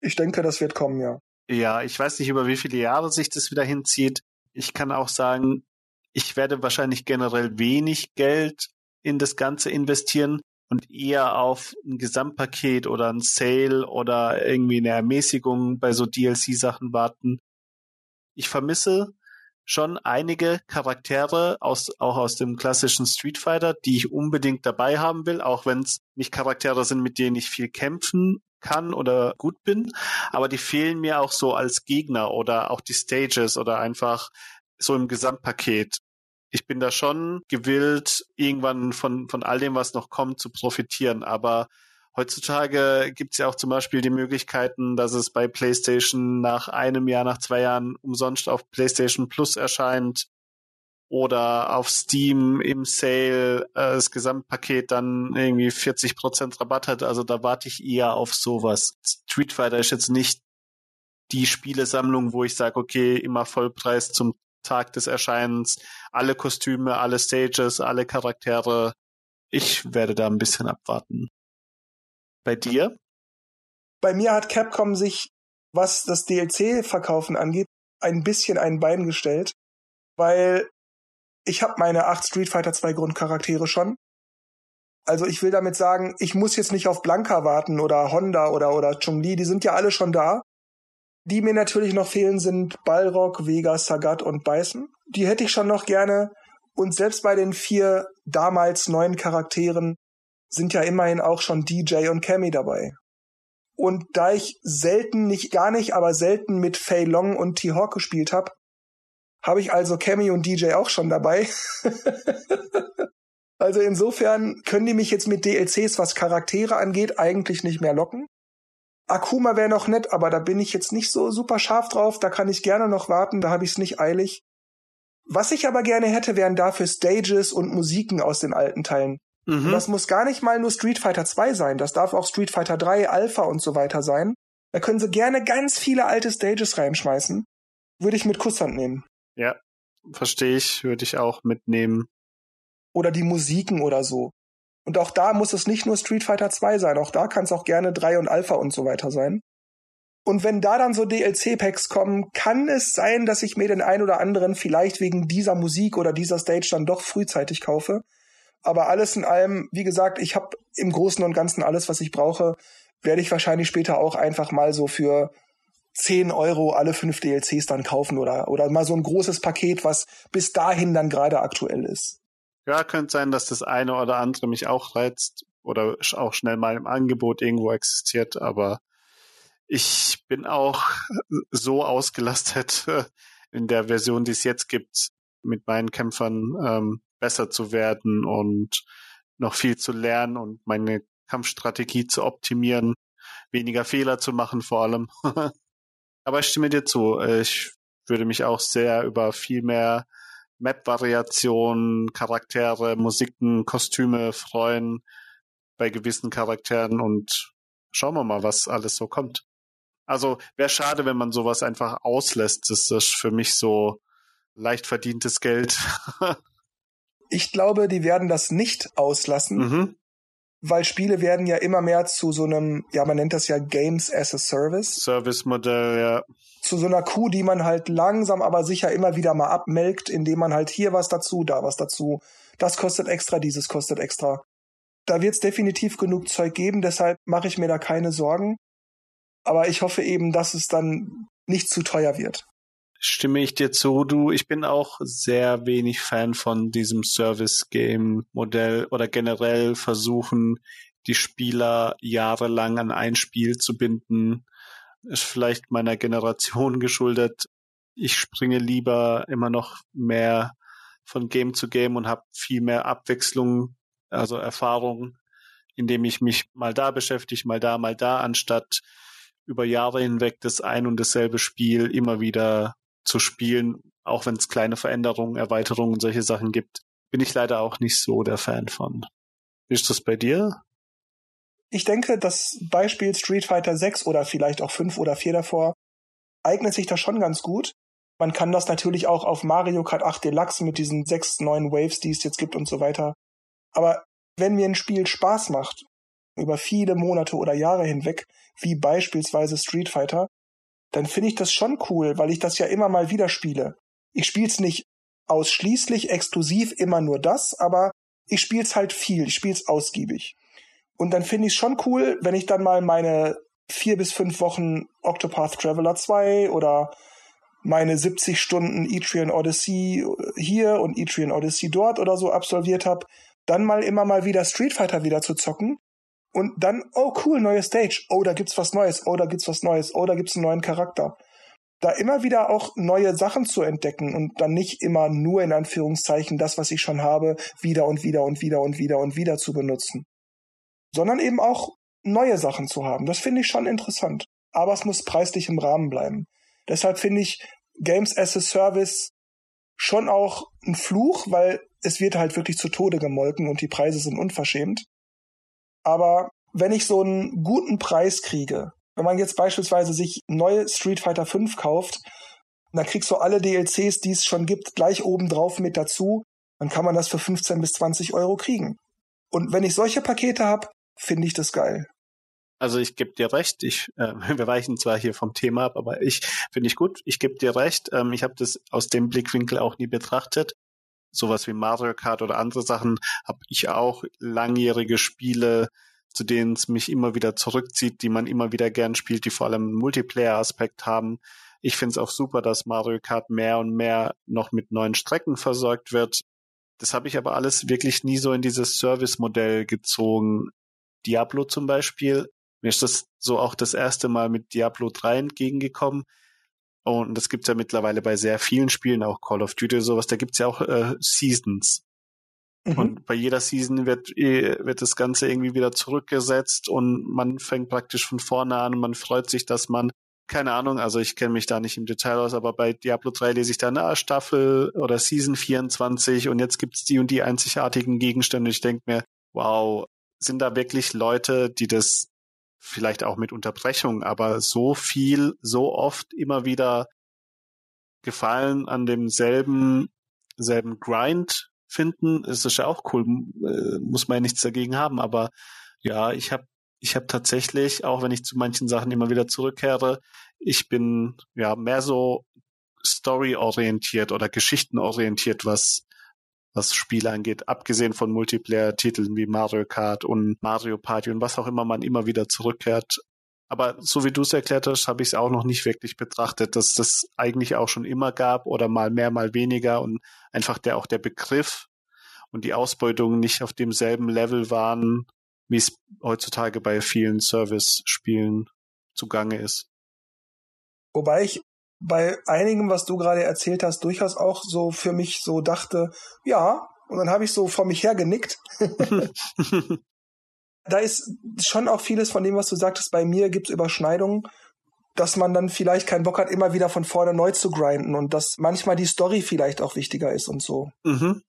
Ich denke, das wird kommen, ja. Ja, ich weiß nicht, über wie viele Jahre sich das wieder hinzieht. Ich kann auch sagen, ich werde wahrscheinlich generell wenig Geld in das Ganze investieren, und eher auf ein Gesamtpaket oder ein Sale oder irgendwie eine Ermäßigung bei so DLC-Sachen warten. Ich vermisse schon einige Charaktere aus, auch aus dem klassischen Street Fighter, die ich unbedingt dabei haben will, auch wenn es nicht Charaktere sind, mit denen ich viel kämpfen kann oder gut bin, aber die fehlen mir auch so als Gegner oder auch die Stages oder einfach so im Gesamtpaket. Ich bin da schon gewillt, irgendwann von, von all dem, was noch kommt, zu profitieren, aber Heutzutage gibt es ja auch zum Beispiel die Möglichkeiten, dass es bei PlayStation nach einem Jahr, nach zwei Jahren umsonst auf PlayStation Plus erscheint oder auf Steam im Sale äh, das Gesamtpaket dann irgendwie 40 Prozent Rabatt hat. Also da warte ich eher auf sowas. Street Fighter ist jetzt nicht die Spielesammlung, wo ich sage, okay, immer Vollpreis zum Tag des Erscheinens, alle Kostüme, alle Stages, alle Charaktere. Ich werde da ein bisschen abwarten. Bei dir? Bei mir hat Capcom sich, was das DLC-Verkaufen angeht, ein bisschen ein Bein gestellt, weil ich habe meine acht Street Fighter 2 Grundcharaktere schon. Also ich will damit sagen, ich muss jetzt nicht auf Blanka warten oder Honda oder, oder Chun-Li, die sind ja alle schon da. Die mir natürlich noch fehlen sind Balrog, Vega, Sagat und Bison. Die hätte ich schon noch gerne. Und selbst bei den vier damals neuen Charakteren sind ja immerhin auch schon DJ und Cammy dabei. Und da ich selten, nicht gar nicht, aber selten mit Fei Long und T-Hawk gespielt habe, habe ich also Cammy und DJ auch schon dabei. also insofern können die mich jetzt mit DLCs, was Charaktere angeht, eigentlich nicht mehr locken. Akuma wäre noch nett, aber da bin ich jetzt nicht so super scharf drauf. Da kann ich gerne noch warten, da habe ich es nicht eilig. Was ich aber gerne hätte, wären dafür Stages und Musiken aus den alten Teilen. Mhm. das muss gar nicht mal nur Street Fighter 2 sein. Das darf auch Street Fighter 3, Alpha und so weiter sein. Da können sie gerne ganz viele alte Stages reinschmeißen. Würde ich mit Kusshand nehmen. Ja, verstehe ich, würde ich auch mitnehmen. Oder die Musiken oder so. Und auch da muss es nicht nur Street Fighter 2 sein, auch da kann es auch gerne 3 und Alpha und so weiter sein. Und wenn da dann so DLC-Packs kommen, kann es sein, dass ich mir den ein oder anderen vielleicht wegen dieser Musik oder dieser Stage dann doch frühzeitig kaufe. Aber alles in allem, wie gesagt, ich habe im Großen und Ganzen alles, was ich brauche. Werde ich wahrscheinlich später auch einfach mal so für 10 Euro alle fünf DLCs dann kaufen oder, oder mal so ein großes Paket, was bis dahin dann gerade aktuell ist. Ja, könnte sein, dass das eine oder andere mich auch reizt oder auch schnell mal im Angebot irgendwo existiert, aber ich bin auch so ausgelastet in der Version, die es jetzt gibt, mit meinen Kämpfern, ähm, besser zu werden und noch viel zu lernen und meine Kampfstrategie zu optimieren, weniger Fehler zu machen vor allem. Aber ich stimme dir zu. Ich würde mich auch sehr über viel mehr Map-Variationen, Charaktere, Musiken, Kostüme freuen bei gewissen Charakteren und schauen wir mal, was alles so kommt. Also wäre schade, wenn man sowas einfach auslässt. Das ist für mich so leicht verdientes Geld. Ich glaube, die werden das nicht auslassen, mhm. Weil Spiele werden ja immer mehr zu so einem, ja, man nennt das ja Games as a Service. Service-Modell, ja. Zu so einer Kuh, die man halt langsam aber sicher immer wieder mal abmelkt, indem man halt hier was dazu, da was dazu. Das kostet extra, dieses kostet extra. Da wird es definitiv genug Zeug geben, deshalb mache ich mir da keine Sorgen. Aber ich hoffe eben, dass es dann nicht zu teuer wird stimme ich dir zu. Du, ich bin auch sehr wenig Fan von diesem Service-Game-Modell oder generell versuchen, die Spieler jahrelang an ein Spiel zu binden. Ist vielleicht meiner Generation geschuldet. Ich springe lieber immer noch mehr von Game zu Game und habe viel mehr Abwechslung, also Erfahrung, indem ich mich mal da beschäftige, mal da, mal da, anstatt über Jahre hinweg das ein und dasselbe Spiel immer wieder zu spielen, auch wenn es kleine Veränderungen, Erweiterungen, solche Sachen gibt, bin ich leider auch nicht so der Fan von. Ist das bei dir? Ich denke, das Beispiel Street Fighter 6 oder vielleicht auch 5 oder 4 davor eignet sich da schon ganz gut. Man kann das natürlich auch auf Mario Kart 8 Deluxe mit diesen sechs neuen Waves, die es jetzt gibt und so weiter. Aber wenn mir ein Spiel Spaß macht, über viele Monate oder Jahre hinweg, wie beispielsweise Street Fighter, dann finde ich das schon cool, weil ich das ja immer mal wieder spiele. Ich spiele es nicht ausschließlich, exklusiv immer nur das, aber ich spiele es halt viel, ich spiele es ausgiebig. Und dann finde ich es schon cool, wenn ich dann mal meine vier bis fünf Wochen Octopath Traveler 2 oder meine 70 Stunden Etrian Odyssey hier und Etrian Odyssey dort oder so absolviert habe, dann mal immer mal wieder Street Fighter wieder zu zocken und dann, oh cool, neue Stage, oh, da gibt's was Neues, oh, da gibt's was Neues, oh, da gibt's einen neuen Charakter. Da immer wieder auch neue Sachen zu entdecken und dann nicht immer nur in Anführungszeichen das, was ich schon habe, wieder und wieder und wieder und wieder und wieder zu benutzen. Sondern eben auch neue Sachen zu haben. Das finde ich schon interessant. Aber es muss preislich im Rahmen bleiben. Deshalb finde ich Games as a Service schon auch ein Fluch, weil es wird halt wirklich zu Tode gemolken und die Preise sind unverschämt. Aber wenn ich so einen guten Preis kriege, wenn man jetzt beispielsweise sich neue Street Fighter 5 kauft, dann kriegst du alle DLCs, die es schon gibt, gleich oben drauf mit dazu, dann kann man das für 15 bis 20 Euro kriegen. Und wenn ich solche Pakete habe, finde ich das geil. Also ich gebe dir recht, ich, äh, wir weichen zwar hier vom Thema ab, aber ich finde ich gut, ich gebe dir recht. Ähm, ich habe das aus dem Blickwinkel auch nie betrachtet. Sowas wie Mario Kart oder andere Sachen habe ich auch langjährige Spiele, zu denen es mich immer wieder zurückzieht, die man immer wieder gern spielt, die vor allem einen Multiplayer-Aspekt haben. Ich finde es auch super, dass Mario Kart mehr und mehr noch mit neuen Strecken versorgt wird. Das habe ich aber alles wirklich nie so in dieses Service-Modell gezogen. Diablo zum Beispiel mir ist das so auch das erste Mal mit Diablo 3 entgegengekommen. Und das gibt's ja mittlerweile bei sehr vielen Spielen, auch Call of Duty oder sowas, da gibt's ja auch äh, Seasons. Mhm. Und bei jeder Season wird, äh, wird das Ganze irgendwie wieder zurückgesetzt und man fängt praktisch von vorne an und man freut sich, dass man, keine Ahnung, also ich kenne mich da nicht im Detail aus, aber bei Diablo 3 lese ich da, na, Staffel oder Season 24 und jetzt gibt's die und die einzigartigen Gegenstände. Ich denke mir, wow, sind da wirklich Leute, die das vielleicht auch mit Unterbrechung, aber so viel, so oft immer wieder Gefallen an demselben selben Grind finden, ist ja auch cool, äh, muss man ja nichts dagegen haben, aber ja, ich habe ich habe tatsächlich, auch wenn ich zu manchen Sachen immer wieder zurückkehre, ich bin ja mehr so story-orientiert oder geschichtenorientiert, was was Spiele angeht, abgesehen von Multiplayer-Titeln wie Mario Kart und Mario Party und was auch immer man immer wieder zurückkehrt. Aber so wie du es erklärt hast, habe ich es auch noch nicht wirklich betrachtet, dass das eigentlich auch schon immer gab oder mal mehr, mal weniger und einfach der auch der Begriff und die Ausbeutung nicht auf demselben Level waren, wie es heutzutage bei vielen Service-Spielen zugange ist. Wobei ich bei einigem, was du gerade erzählt hast, durchaus auch so für mich so dachte, ja, und dann habe ich so vor mich her genickt. da ist schon auch vieles von dem, was du sagtest, bei mir gibt's Überschneidungen, dass man dann vielleicht keinen Bock hat, immer wieder von vorne neu zu grinden und dass manchmal die Story vielleicht auch wichtiger ist und so. Mhm.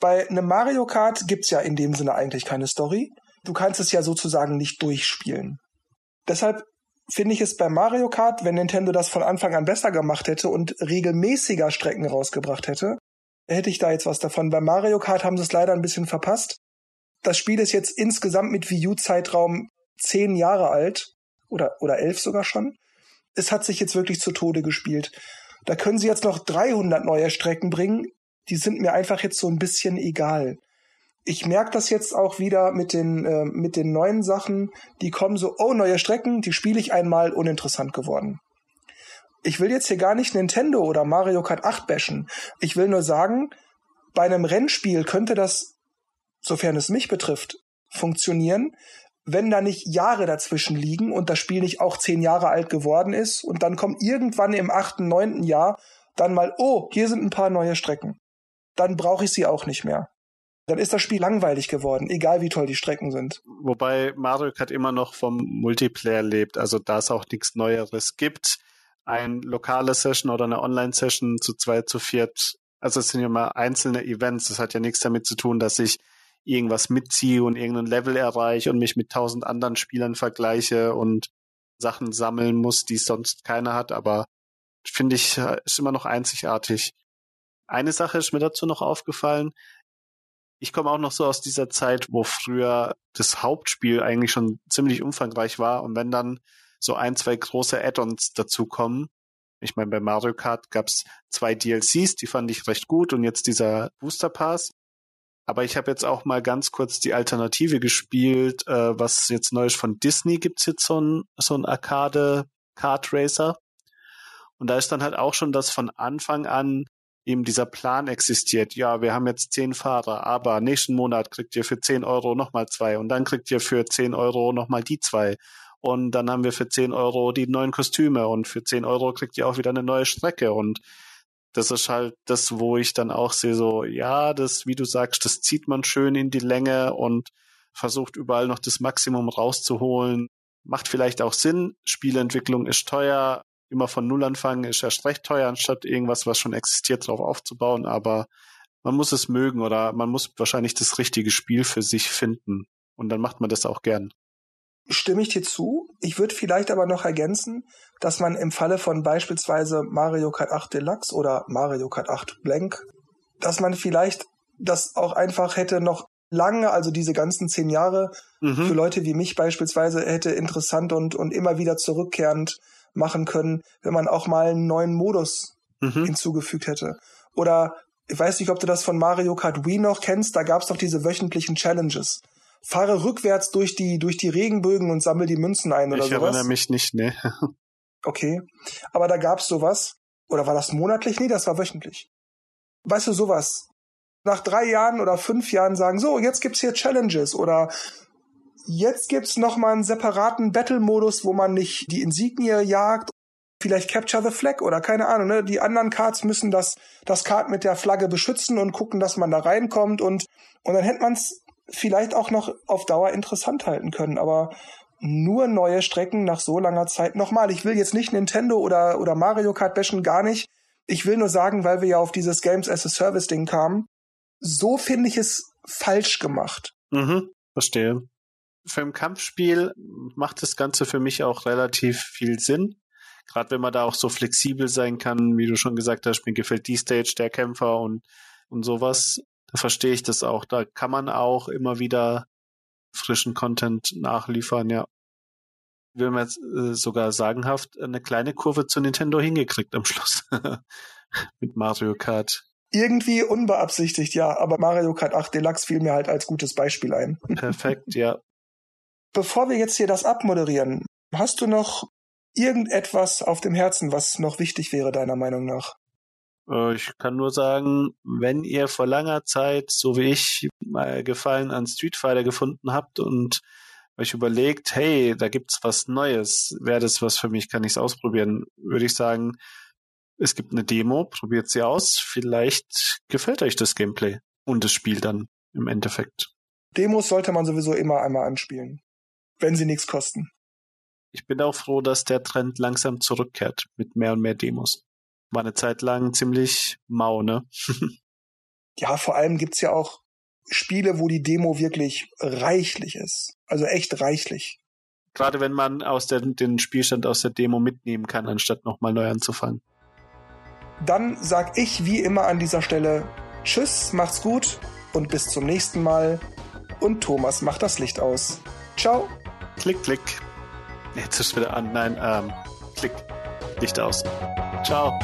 Bei einem Mario Kart gibt's ja in dem Sinne eigentlich keine Story. Du kannst es ja sozusagen nicht durchspielen. Deshalb finde ich es bei Mario Kart, wenn Nintendo das von Anfang an besser gemacht hätte und regelmäßiger Strecken rausgebracht hätte, hätte ich da jetzt was davon. Bei Mario Kart haben sie es leider ein bisschen verpasst. Das Spiel ist jetzt insgesamt mit Wii U-Zeitraum zehn Jahre alt oder, oder elf sogar schon. Es hat sich jetzt wirklich zu Tode gespielt. Da können sie jetzt noch 300 neue Strecken bringen. Die sind mir einfach jetzt so ein bisschen egal ich merke das jetzt auch wieder mit den, äh, mit den neuen Sachen, die kommen so, oh, neue Strecken, die spiele ich einmal uninteressant geworden. Ich will jetzt hier gar nicht Nintendo oder Mario Kart 8 bashen. Ich will nur sagen, bei einem Rennspiel könnte das, sofern es mich betrifft, funktionieren, wenn da nicht Jahre dazwischen liegen und das Spiel nicht auch zehn Jahre alt geworden ist und dann kommt irgendwann im achten, neunten Jahr dann mal, oh, hier sind ein paar neue Strecken. Dann brauche ich sie auch nicht mehr dann ist das Spiel langweilig geworden, egal wie toll die Strecken sind. Wobei Mario Kart immer noch vom Multiplayer lebt, also da es auch nichts Neueres gibt. Ein lokale Session oder eine Online-Session zu zwei, zu viert, also es sind ja immer einzelne Events, das hat ja nichts damit zu tun, dass ich irgendwas mitziehe und irgendein Level erreiche und mich mit tausend anderen Spielern vergleiche und Sachen sammeln muss, die sonst keiner hat, aber finde ich, ist immer noch einzigartig. Eine Sache ist mir dazu noch aufgefallen ich komme auch noch so aus dieser Zeit, wo früher das Hauptspiel eigentlich schon ziemlich umfangreich war und wenn dann so ein, zwei große Add-ons dazukommen, ich meine, bei Mario Kart gab's zwei DLCs, die fand ich recht gut und jetzt dieser Booster Pass. Aber ich habe jetzt auch mal ganz kurz die Alternative gespielt, äh, was jetzt neu ist von Disney gibt's jetzt so ein, so ein Arcade Kart Racer. Und da ist dann halt auch schon das von Anfang an eben dieser Plan existiert. Ja, wir haben jetzt zehn Fahrer, aber nächsten Monat kriegt ihr für zehn Euro nochmal zwei und dann kriegt ihr für zehn Euro nochmal die zwei. Und dann haben wir für zehn Euro die neuen Kostüme und für zehn Euro kriegt ihr auch wieder eine neue Strecke. Und das ist halt das, wo ich dann auch sehe, so, ja, das, wie du sagst, das zieht man schön in die Länge und versucht überall noch das Maximum rauszuholen. Macht vielleicht auch Sinn. Spieleentwicklung ist teuer. Immer von Null anfangen ist erst recht teuer, anstatt irgendwas, was schon existiert, drauf aufzubauen. Aber man muss es mögen oder man muss wahrscheinlich das richtige Spiel für sich finden. Und dann macht man das auch gern. Stimme ich dir zu. Ich würde vielleicht aber noch ergänzen, dass man im Falle von beispielsweise Mario Kart 8 Deluxe oder Mario Kart 8 Blank, dass man vielleicht das auch einfach hätte noch lange, also diese ganzen zehn Jahre, mhm. für Leute wie mich beispielsweise hätte interessant und, und immer wieder zurückkehrend machen können, wenn man auch mal einen neuen Modus mhm. hinzugefügt hätte. Oder ich weiß nicht, ob du das von Mario Kart Wii noch kennst, da gab es doch diese wöchentlichen Challenges. Fahre rückwärts durch die, durch die Regenbögen und sammel die Münzen ein oder ich sowas. Ich erinnere mich nicht, ne. okay. Aber da gab's sowas. Oder war das monatlich? Nee, das war wöchentlich. Weißt du, sowas nach drei Jahren oder fünf Jahren sagen, so, jetzt gibt's hier Challenges oder jetzt gibt's noch mal einen separaten Battle-Modus, wo man nicht die Insignie jagt, vielleicht Capture the Flag oder keine Ahnung, ne? Die anderen Cards müssen das, das Card mit der Flagge beschützen und gucken, dass man da reinkommt und, und dann hätte man's vielleicht auch noch auf Dauer interessant halten können, aber nur neue Strecken nach so langer Zeit. Nochmal, ich will jetzt nicht Nintendo oder, oder Mario Kart bashen, gar nicht. Ich will nur sagen, weil wir ja auf dieses Games as a Service Ding kamen, so finde ich es falsch gemacht. Mhm, verstehe. Für ein Kampfspiel macht das Ganze für mich auch relativ viel Sinn. Gerade wenn man da auch so flexibel sein kann, wie du schon gesagt hast, mir gefällt die Stage der Kämpfer und, und sowas. Da verstehe ich das auch. Da kann man auch immer wieder frischen Content nachliefern, ja. Wir haben jetzt äh, sogar sagenhaft eine kleine Kurve zu Nintendo hingekriegt am Schluss. Mit Mario Kart. Irgendwie unbeabsichtigt, ja, aber Mario Kart 8 Deluxe fiel mir halt als gutes Beispiel ein. Perfekt, ja. Bevor wir jetzt hier das abmoderieren, hast du noch irgendetwas auf dem Herzen, was noch wichtig wäre, deiner Meinung nach? Äh, ich kann nur sagen, wenn ihr vor langer Zeit, so wie ich, mal Gefallen an Street Fighter gefunden habt und euch überlegt, hey, da gibt's was Neues, wäre das was für mich, kann ich es ausprobieren, würde ich sagen, es gibt eine Demo, probiert sie aus. Vielleicht gefällt euch das Gameplay und das Spiel dann im Endeffekt. Demos sollte man sowieso immer einmal anspielen, wenn sie nichts kosten. Ich bin auch froh, dass der Trend langsam zurückkehrt mit mehr und mehr Demos. War eine Zeit lang ziemlich mau, ne? ja, vor allem gibt's ja auch Spiele, wo die Demo wirklich reichlich ist. Also echt reichlich. Gerade wenn man aus der, den Spielstand aus der Demo mitnehmen kann, anstatt nochmal neu anzufangen. Dann sag ich wie immer an dieser Stelle Tschüss, macht's gut und bis zum nächsten Mal. Und Thomas macht das Licht aus. Ciao. Klick, klick. Jetzt ist wieder an. Nein, ähm, klick. Licht aus. Ciao.